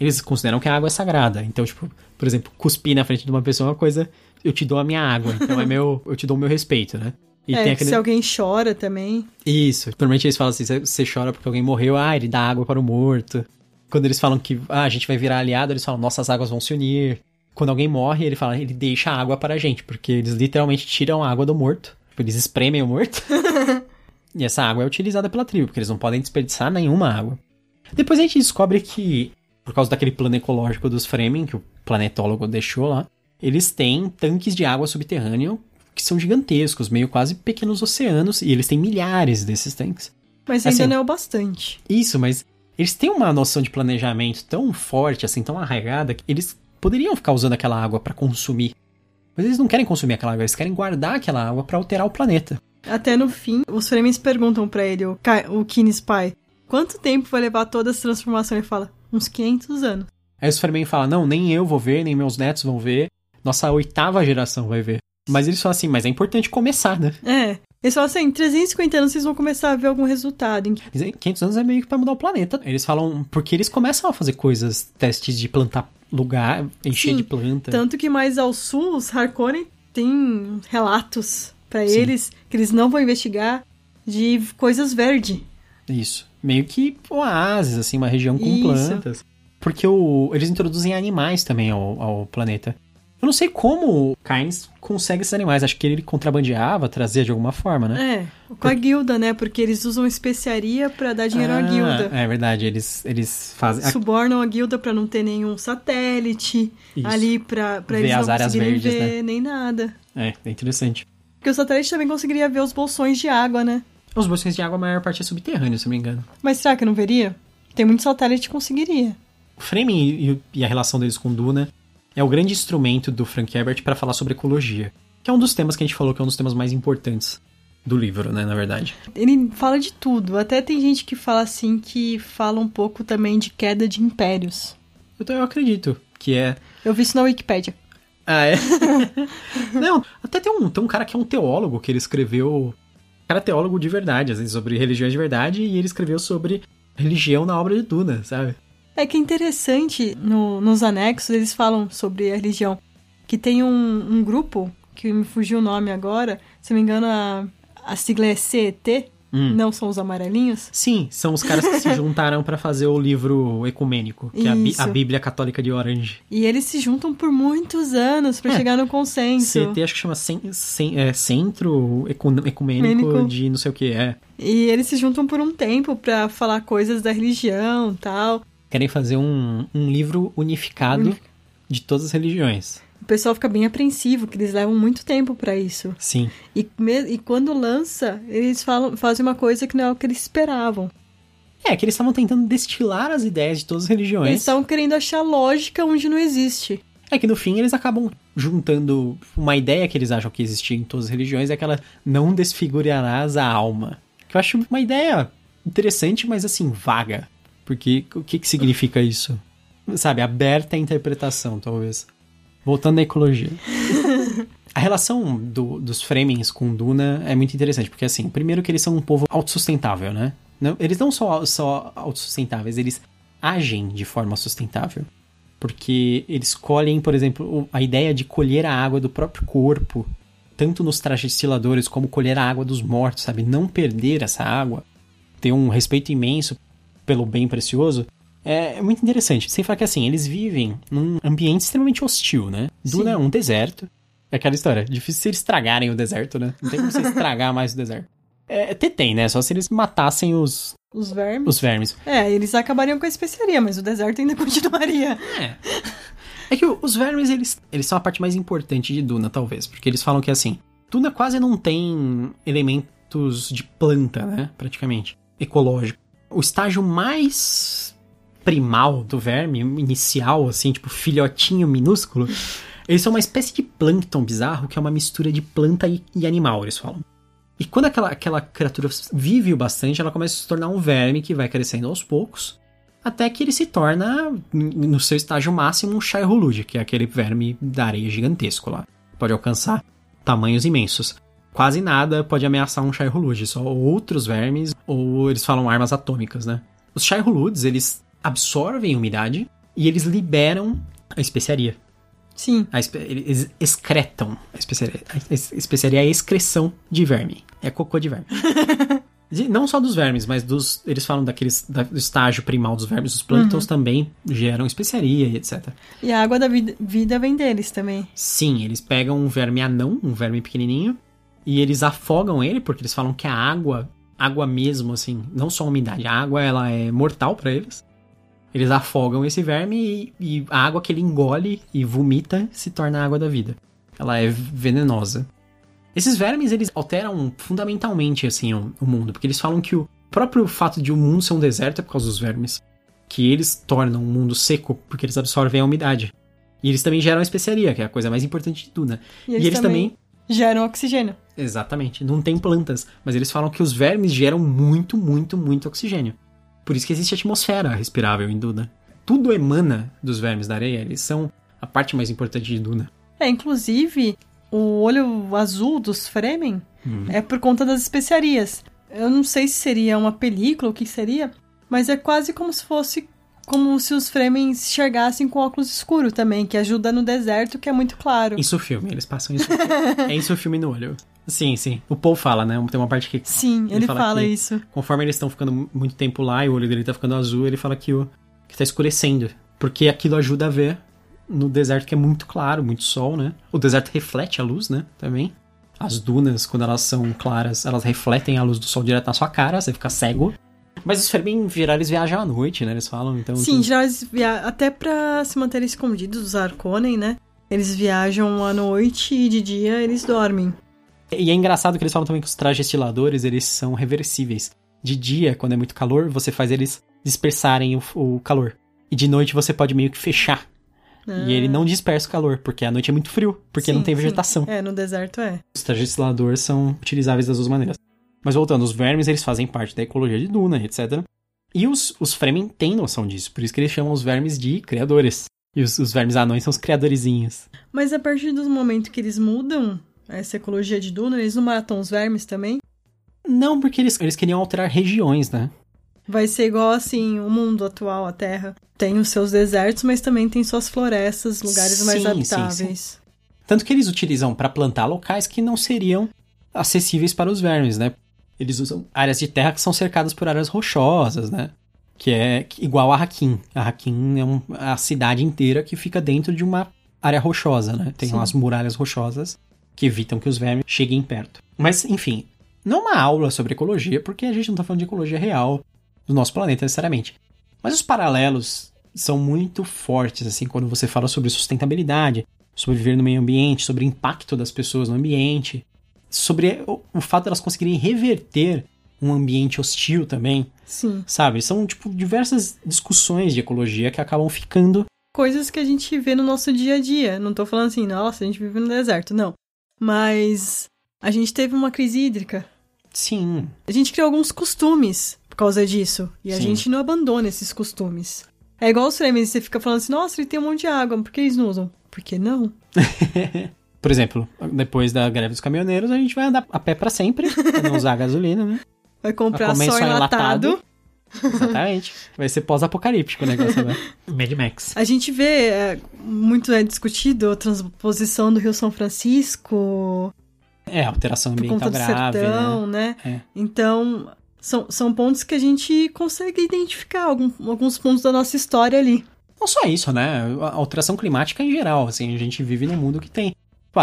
eles consideram que a água é sagrada. Então, tipo, por exemplo, cuspir na frente de uma pessoa é uma coisa, eu te dou a minha água, então é meu, eu te dou o meu respeito, né? E é, tem aquele... se alguém chora também. Isso. Normalmente eles falam assim: você chora porque alguém morreu, ah, ele dá água para o morto. Quando eles falam que ah, a gente vai virar aliado, eles falam, nossas águas vão se unir. Quando alguém morre, ele fala, ele deixa a água para a gente, porque eles literalmente tiram a água do morto. Tipo, Eles espremem o morto. e essa água é utilizada pela tribo, porque eles não podem desperdiçar nenhuma água. Depois a gente descobre que, por causa daquele plano ecológico dos Fremen, que o planetólogo deixou lá, eles têm tanques de água subterrâneo que são gigantescos, meio quase pequenos oceanos, e eles têm milhares desses tanques. Mas ainda Assim. não é o bastante. Isso, mas eles têm uma noção de planejamento tão forte, assim, tão arraigada, que eles poderiam ficar usando aquela água pra consumir. Mas eles não querem consumir aquela água, eles querem guardar aquela água pra alterar o planeta. Até no fim, os Fremens perguntam pra ele, o, Ka- o Keen's pai, quanto tempo vai levar toda essa transformação? Ele fala, uns 500 anos. Aí os Fremen falam, não, nem eu vou ver, nem meus netos vão ver, nossa oitava geração vai ver. Mas eles falam assim, mas é importante começar, né? É. Eles falam assim, em 350 anos vocês vão começar a ver algum resultado. Em- Dizem que 500 anos é meio que pra mudar o planeta. Eles falam, porque eles começam a fazer coisas, testes de plantar lugar, encher Sim, de planta. Tanto que mais ao sul, os Harkonnen têm relatos pra Sim. eles que eles não vão investigar de coisas verdes. Isso. Meio que oásis, assim, uma região com Isso. plantas. Porque o, eles introduzem animais também ao, ao planeta. Eu não sei como o Kynes consegue esses animais. Acho que ele contrabandeava, trazia de alguma forma, né? É, com a guilda, né? Porque eles usam especiaria pra dar dinheiro à Ah, guilda. É verdade, eles, eles fazem. Subornam a guilda pra não ter nenhum satélite Isso. ali Ver eles não as áreas conseguirem verdes, ver nem nada. É, é interessante. Porque o satélite também conseguiria ver os bolsões de água, né? Os bolsões de água, a maior parte é subterrâneo, se não me engano. Mas será que não veria? Tem muito satélite que conseguiria. O Fremen e, e- e a relação deles com Duna é o grande instrumento do Frank Herbert para falar sobre ecologia. Que é um dos temas que a gente falou que é um dos temas mais importantes do livro, né, na verdade. Ele fala de tudo. Até tem gente que fala assim que fala um pouco também de queda de impérios. Então eu acredito que é Eu vi isso na Wikipédia. Ah, é? Não, até tem um, tem um cara que é um teólogo que ele escreveu. Cara teólogo de verdade, assim, sobre religiões de verdade, e ele escreveu sobre religião na obra de Duna, sabe? É que é interessante, no- nos anexos eles falam sobre a religião. Que tem um, um grupo, que me fugiu o nome agora, se não me engano a, a sigla é CET, Hum. não são os amarelinhos. Sim, são os caras que se juntaram pra fazer o livro ecumênico, que é a, Bí- Isso. a Bíblia Católica de Orange. E eles se juntam por muitos anos pra É. chegar no consenso. CT acho que chama cen- cen- é, Centro Ecu- Ecumênico Ecumênico. de não sei o que, é. E eles se juntam por um tempo pra falar coisas da religião tal. Querem fazer um, um livro unificado Unific- de todas as religiões. O pessoal fica bem apreensivo, que eles levam muito tempo pra isso. Sim. E, e quando lança, eles falam, fazem uma coisa que não é o que eles esperavam. É, que eles estavam tentando destilar as ideias de todas as religiões. Eles estavam querendo achar lógica onde não existe. É que no fim eles acabam juntando uma ideia que eles acham que existia em todas as religiões, é que ela não desfigurarás a alma. Que eu acho uma ideia interessante, mas assim, vaga. Porque o que, que significa isso? Sabe, aberta à interpretação, talvez. Voltando à ecologia. A relação do- dos Fremens com Duna é muito interessante, porque assim, primeiro que eles são um povo autossustentável, né? Não, eles não são só autossustentáveis, eles agem de forma sustentável. Porque eles colhem, por exemplo, a ideia de colher a água do próprio corpo, tanto nos trajes destiladores como colher a água dos mortos, sabe? Não perder essa água, ter um respeito imenso pelo bem precioso, é, é muito interessante. Sem falar que assim, eles vivem num ambiente extremamente hostil, né? Duna é um deserto. É aquela história. Difícil se eles estragarem o deserto, né? Não tem como você estragar mais o deserto. É, até tem, né? Só se eles matassem os, Os vermes. os vermes. É, eles acabariam com a especiaria, mas o deserto ainda continuaria. É. É que os vermes, eles, eles são a parte mais importante de Duna, talvez. Porque eles falam que, assim, Duna quase não tem elementos de planta, né? Praticamente. Ecológico. O estágio mais primal do verme, inicial, assim, tipo filhotinho minúsculo, eles são uma espécie de plâncton bizarro, que é uma mistura de planta e, e animal, eles falam. E quando aquela, aquela criatura vive o bastante, ela começa a se tornar um verme que vai crescendo aos poucos, até que ele se torna, no seu estágio máximo, um Shai-Hulud, que é aquele verme da areia gigantesco lá. Pode alcançar tamanhos imensos. Quase nada pode ameaçar um Shai-Hulud, só outros vermes, ou eles falam armas atômicas, né? Os Shai-Huluds, eles absorvem umidade e eles liberam a especiaria. Sim. A espe- eles excretam a especiaria. A es- especiaria é a excreção de verme. É cocô de verme. Não só dos vermes, mas dos. Eles falam daqueles. da- do estágio primal dos vermes, os plânctons também geram especiaria e etc. E a água da vida, vida vem deles também. Sim, eles pegam um verme anão, um verme pequenininho, e eles afogam ele, porque eles falam que a água, água mesmo, assim, não só a umidade, a água ela é mortal pra eles. Eles afogam esse verme e, e a água que ele engole e vomita se torna a água da vida. Ela é venenosa. Esses vermes, eles alteram fundamentalmente, assim, o, o mundo, porque eles falam que o próprio fato de o mundo ser um deserto é por causa dos vermes. Que eles tornam o mundo seco porque eles absorvem a umidade. E eles também geram especiaria, que é a coisa mais importante de Duna. E eles, também, geram oxigênio. Exatamente. Não tem plantas, mas eles falam que os vermes geram muito, muito, muito oxigênio. Por isso que existe atmosfera respirável em Duna. Tudo emana dos vermes da areia, eles são a parte mais importante de Duna. É, inclusive, o olho azul dos Fremen é por conta das especiarias. Eu não sei se seria uma película, o que seria, mas é quase como se fosse como se os Fremen enxergassem com óculos escuro também, que ajuda no deserto, que é muito claro. Isso o filme, eles passam isso. é isso o filme no olho. Sim, sim. O Paul fala, né? Tem uma parte que Sim, ele, Ele fala fala isso. conforme eles estão ficando muito tempo lá e o olho dele tá ficando azul, ele fala que, o, que tá escurecendo. Porque aquilo ajuda a ver no deserto que é muito claro, muito sol, né? O deserto reflete a luz, né? Também. As dunas, quando elas são claras, elas refletem a luz do sol direto na sua cara, você fica cego. Mas os Fermin, em geral, eles viajam à noite, né? Eles falam, então... Sim, já eles via... até pra se manterem escondidos dos Arconen, né? Eles viajam à noite e de dia eles dormem. E é engraçado que eles falam também que os trajes estiladores, eles são reversíveis. De dia, quando é muito calor, você faz eles dispersarem o, o calor. E de noite você pode meio que fechar. E ele não dispersa o calor, porque a noite é muito frio, porque não Sim, tem sim. vegetação. É, no deserto é. Os trajes estiladores são utilizáveis das duas maneiras. Mas voltando, os vermes, eles fazem parte da ecologia de Duna, etc. E os, os Fremen têm noção disso, por isso que eles chamam os vermes de criadores. E os, os vermes anões são os criadorzinhos. Mas a partir do momento que eles mudam essa ecologia de Duna, eles não matam os vermes também? Não, porque eles, eles queriam alterar regiões, né? Vai ser igual assim, o mundo atual, a Terra. Tem os seus desertos, mas também tem suas florestas, lugares mais Sim, sim, habitáveis. Tanto que eles utilizam para plantar locais que não seriam acessíveis para os vermes, né? Eles usam áreas de terra que são cercadas por áreas rochosas, né? Que é igual a Hakim. A Hakim é um- a cidade inteira que fica dentro de uma área rochosa, né? Tem Sim. umas muralhas rochosas que evitam que os vermes cheguem perto. Mas, enfim, não é uma aula sobre ecologia, porque a gente não tá falando de ecologia real do nosso planeta necessariamente. Mas os paralelos são muito fortes, assim, quando você fala sobre sustentabilidade, sobre viver no meio ambiente, sobre o impacto das pessoas no ambiente, sobre o, o fato de elas conseguirem reverter um ambiente hostil também, Sim. sabe? São, tipo, diversas discussões de ecologia que acabam ficando. Coisas que a gente vê no nosso dia a dia. Não tô falando assim, nossa, a gente vive no deserto. Não. Mas a gente teve uma crise hídrica. Sim, A gente criou alguns costumes por causa disso. E a Sim. gente não abandona esses costumes. É igual os Fremen, você fica falando assim, nossa, ele tem um monte de água, por que eles não usam? Por que não? Por exemplo, depois da greve dos caminhoneiros, a gente vai andar a pé pra sempre, pra não usar gasolina, né? Vai comprar só enlatado. enlatado. Exatamente. Vai ser pós-apocalíptico o negócio agora. Mad Max. A gente vê é, muito é discutido a transposição do Rio São Francisco É, alteração ambiental grave, sertão, né? né? É. Então, são, são pontos que a gente consegue identificar algum- alguns pontos da nossa história ali. Não só isso, né? A alteração climática em geral, assim, a gente vive num mundo que tem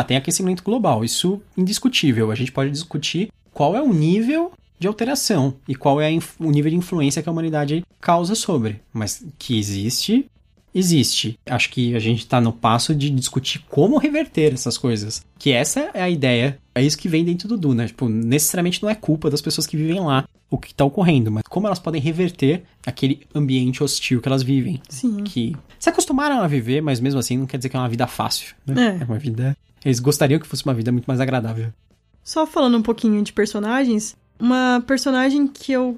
tem aquecimento global, isso indiscutível. A gente pode discutir qual é o nível de alteração e qual é o nível de influência que a humanidade causa sobre. Mas que existe, existe. Acho que a gente está no passo de discutir como reverter essas coisas. Que essa é a ideia. É isso que vem dentro do Duna. Tipo, necessariamente não é culpa das pessoas que vivem lá o que está ocorrendo, mas como elas podem reverter aquele ambiente hostil que elas vivem. Sim. Que se acostumaram a viver, mas mesmo assim não quer dizer que é uma vida fácil. Né? É. é uma vida. Eles gostariam que fosse uma vida muito mais agradável. Só falando um pouquinho de personagens, uma personagem que eu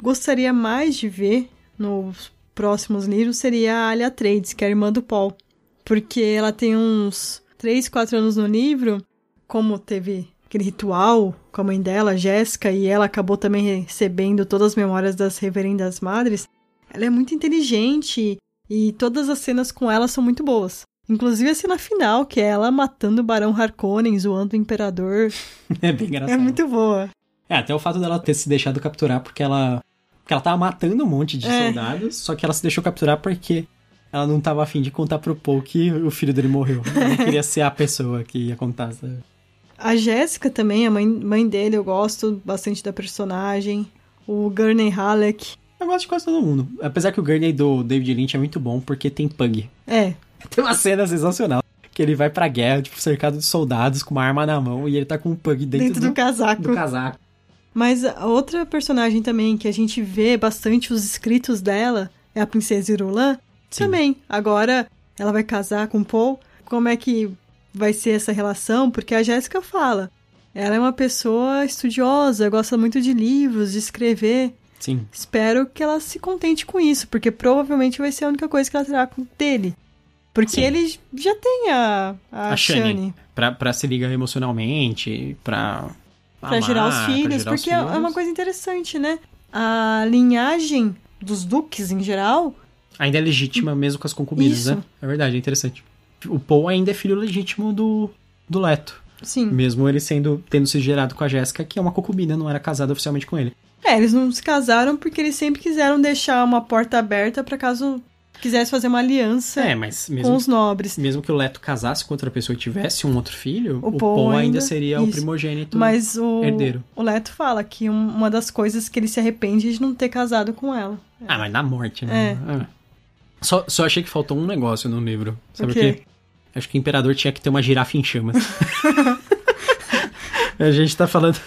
gostaria mais de ver nos próximos livros seria a Alia Trades, que é a irmã do Paul. Porque ela tem uns 3, 4 anos no livro, como teve aquele ritual com a mãe dela, Jéssica, e ela acabou também recebendo todas as memórias das reverendas madres. Ela é muito inteligente e todas as cenas com ela são muito boas. Inclusive a cena final, que é ela matando o Barão Harkonnen, zoando o Imperador. É bem engraçado. É muito boa. É, até o fato dela ter se deixado capturar porque ela. Porque ela tava matando um monte de É. soldados, só que ela se deixou capturar porque ela não tava afim de contar pro Paul que o filho dele morreu. Ela não queria ser a pessoa que ia contar, sabe? A Jéssica também, a mãe, mãe dele, eu gosto bastante da personagem. O Gurney Halleck. Eu gosto de quase todo mundo. Apesar que o Gurney do David Lynch é muito bom porque tem pug. É, Tem uma cena sensacional. Que ele vai pra guerra, tipo, cercado de soldados, com uma arma na mão, e ele tá com um pug dentro, dentro do, do, casaco. do casaco. Mas a outra personagem também que a gente vê bastante os escritos dela é a Princesa Irulan. Sim. Também. Agora ela vai casar com o Paul. Como é que vai ser essa relação? Porque a Jéssica fala. Ela é uma pessoa estudiosa, gosta muito de livros, de escrever. Sim. Espero que ela se contente com isso, porque provavelmente vai ser a única coisa que ela terá com dele. Porque Sim. ele já tem a, a, A Shani. Shani Pra, pra se ligar emocionalmente, pra. Pra amar, gerar os filhos, gerar os porque é- é uma filhos. coisa interessante, né? A linhagem dos duques em geral, Ainda é legítima mesmo com as concubinas, Isso. né? É verdade, é interessante. O Paul ainda é filho legítimo do, do Leto. sim. Mesmo ele sendo tendo se gerado com a Jéssica, que é uma concubina, não era casada oficialmente com ele. É, eles não se casaram porque eles sempre quiseram deixar uma porta aberta pra caso quisesse fazer uma aliança É, mas com mesmo, os nobres. mesmo que o Leto casasse com outra pessoa e tivesse um outro filho, O o, Paul ainda ainda- seria o isso. primogênito. Mas o, herdeiro. o Leto fala que um- uma das coisas que ele se arrepende é de não ter casado com ela. Ah, mas na morte, né? É. Ah. Só, só achei que faltou um negócio no livro. Sabe o quê? quê? Acho que o imperador tinha que ter uma girafa em chamas. a gente tá falando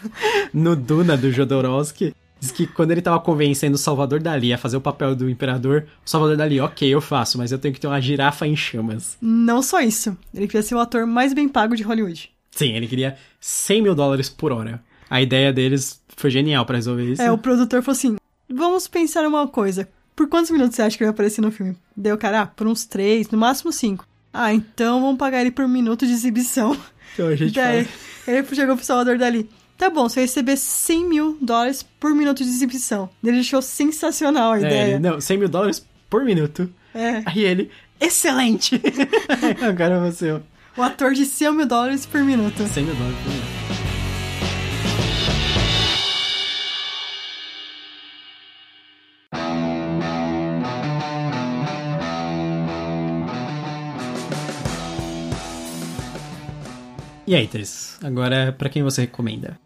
no Duna do Jodorowsky. Diz que quando ele tava convencendo o Salvador Dali a fazer o papel do imperador, o Salvador Dali, ok, eu faço, mas eu tenho que ter uma girafa em chamas. Não só isso, ele queria ser o ator mais bem pago de Hollywood. Sim, ele queria 100 mil dólares por hora. A ideia deles foi genial pra resolver isso. É, o produtor falou assim: vamos pensar uma coisa. Por quantos minutos você acha que ele vai aparecer no filme? Deu cara, ah, por uns três, no máximo cinco. Ah, então vamos pagar ele por minuto de exibição. Então a gente Daí, fala... ele chegou pro Salvador Dali. Tá bom, você vai receber 100 mil dólares por minuto de exibição. Ele achou sensacional a É, ideia. não, 100 mil dólares por minuto. É, Aí ele, excelente! Agora você, o ator de 100 mil dólares por minuto. 100 mil dólares por minuto. E aí, Tris? Agora, pra quem você recomenda?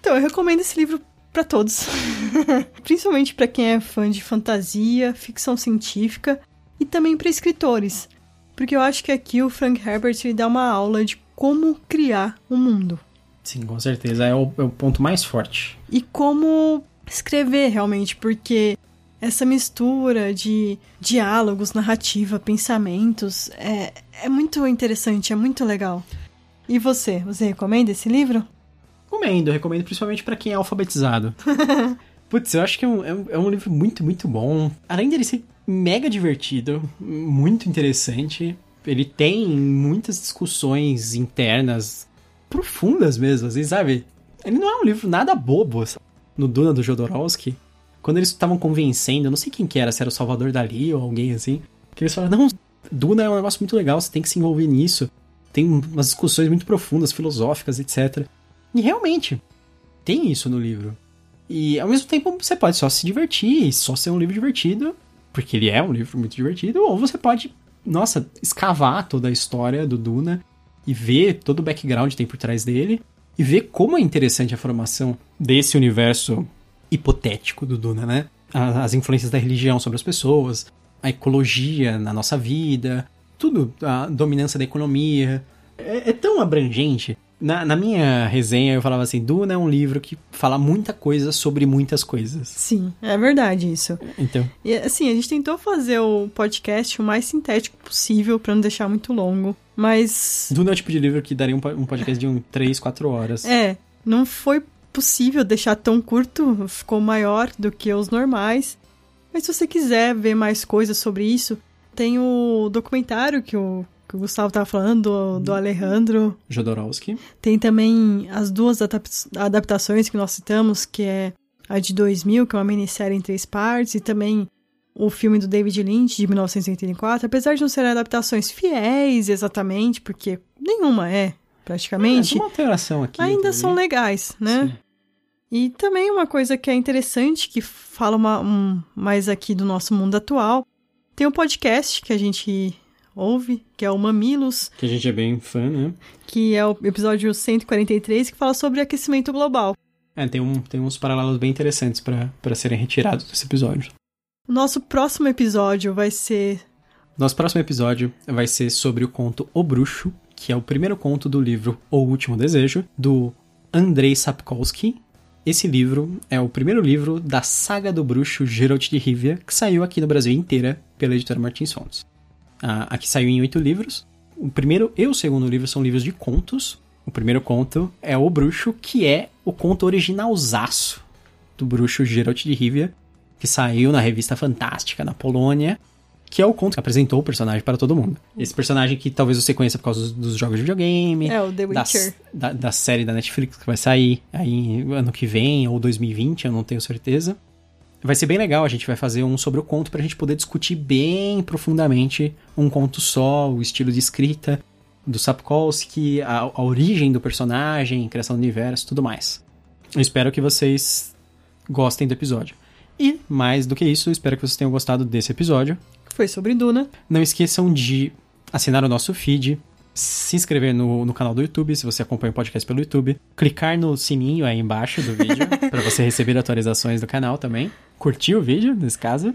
Então, eu recomendo esse livro pra todos. Principalmente pra quem é fã de fantasia, ficção científica e também pra escritores. Porque eu acho que aqui o Frank Herbert ele dá uma aula de como criar um mundo Sim, com certeza. É o, é o ponto mais forte. e como escrever realmente, porque essa mistura de diálogos, narrativa, pensamentos é, é muito interessante, é muito legal. E você, você recomenda esse livro? Recomendo, recomendo principalmente pra quem é alfabetizado. Putz, eu acho que é um, é um- é um livro muito, muito bom. Além dele ser mega divertido, muito interessante, ele tem muitas discussões internas profundas mesmo, assim, sabe? Ele não é um livro nada bobo. sabe? No Duna do Jodorowsky, quando eles estavam convencendo, eu não sei quem que era, se era o Salvador Dali ou alguém assim, que eles falaram, não, Duna é um negócio muito legal, você tem que se envolver nisso. Tem umas discussões muito profundas, filosóficas, etc. E realmente, tem isso no livro. E ao mesmo tempo você pode só se divertir, só ser um livro divertido, porque ele é um livro muito divertido, ou você pode, nossa, escavar toda a história do Duna e ver todo o background que tem por trás dele e ver como é interessante a formação desse universo hipotético do Duna, né? As influências da religião sobre as pessoas, a ecologia na nossa vida, tudo, a dominância da economia. É, é tão abrangente. Na, na, minha resenha eu falava assim: Duna é um livro que fala muita coisa sobre muitas coisas. Sim, é verdade isso. Então. E assim, a gente tentou fazer o podcast o mais sintético possível para não deixar muito longo. Mas. Duna é o tipo de livro que daria um, um podcast de um 3, 4 horas. É, não foi possível deixar tão curto, ficou maior do que os normais. Mas se você quiser ver mais coisas sobre isso, tem o documentário que o, que o Gustavo estava falando, do, do Alejandro Jodorowsky. Tem também as duas adaptações que nós citamos, que é a de 2000, que é uma minissérie em três partes, e também o filme do David Lynch, de 1984, apesar de não serem adaptações fiéis exatamente, porque nenhuma é, praticamente. É, uma alteração aqui. Ainda são legais, né? Sim. E também uma coisa que é interessante, que fala uma, um, mais aqui do nosso mundo atual, tem um podcast que a gente ouve, que é o Mamilos. Que a gente é bem fã, né? Que é o episódio 143, que fala sobre aquecimento global. É, tem, um, tem uns paralelos bem interessantes para serem retirados desse episódio. O nosso próximo episódio vai ser. Nosso próximo episódio vai ser sobre o conto O Bruxo, que é o primeiro conto do livro O Último Desejo, do Andrei Sapkowski. Esse livro é o primeiro livro da saga do bruxo Geralt de Rivia, que saiu aqui no Brasil inteira pela editora Martins Fontes. Ah, aqui saiu em oito livros. O primeiro e o segundo livro são livros de contos. O primeiro conto é O Bruxo, que é o conto originalzaço do bruxo Geralt de Rivia, que saiu na revista Fantástica na Polônia, que é o conto que apresentou o personagem para todo mundo. Esse personagem que talvez você conheça por causa dos, dos jogos de videogame. É, o The Witcher. Da, da, da, série da Netflix que vai sair aí ano que vem, ou 2020, eu não tenho certeza. Vai ser bem legal, a gente vai fazer um sobre o conto pra gente poder discutir bem profundamente um conto só, o estilo de escrita do Sapkowski, a, a origem do personagem, criação do universo, tudo mais. Eu espero que vocês gostem do episódio. E, mais do que isso, espero que vocês tenham gostado desse episódio. Foi sobre Duna. Não esqueçam de assinar o nosso feed, se inscrever no, no canal do YouTube, se você acompanha o podcast pelo YouTube, clicar no sininho aí embaixo do vídeo, para você receber atualizações do canal também. Curtir o vídeo, nesse caso.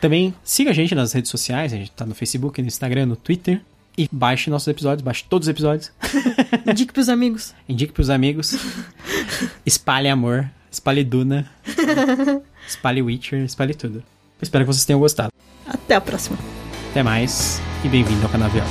Também siga a gente nas redes sociais, a gente tá no Facebook, no Instagram, no Twitter. E baixe nossos episódios, baixe todos os episódios. Indique pros amigos. Indique pros amigos. Espalhe amor, espalhe Duna. Espalhe Witcher, espalhe tudo. Espero que vocês tenham gostado. Até a próxima. Até mais e bem-vindo ao Canavial.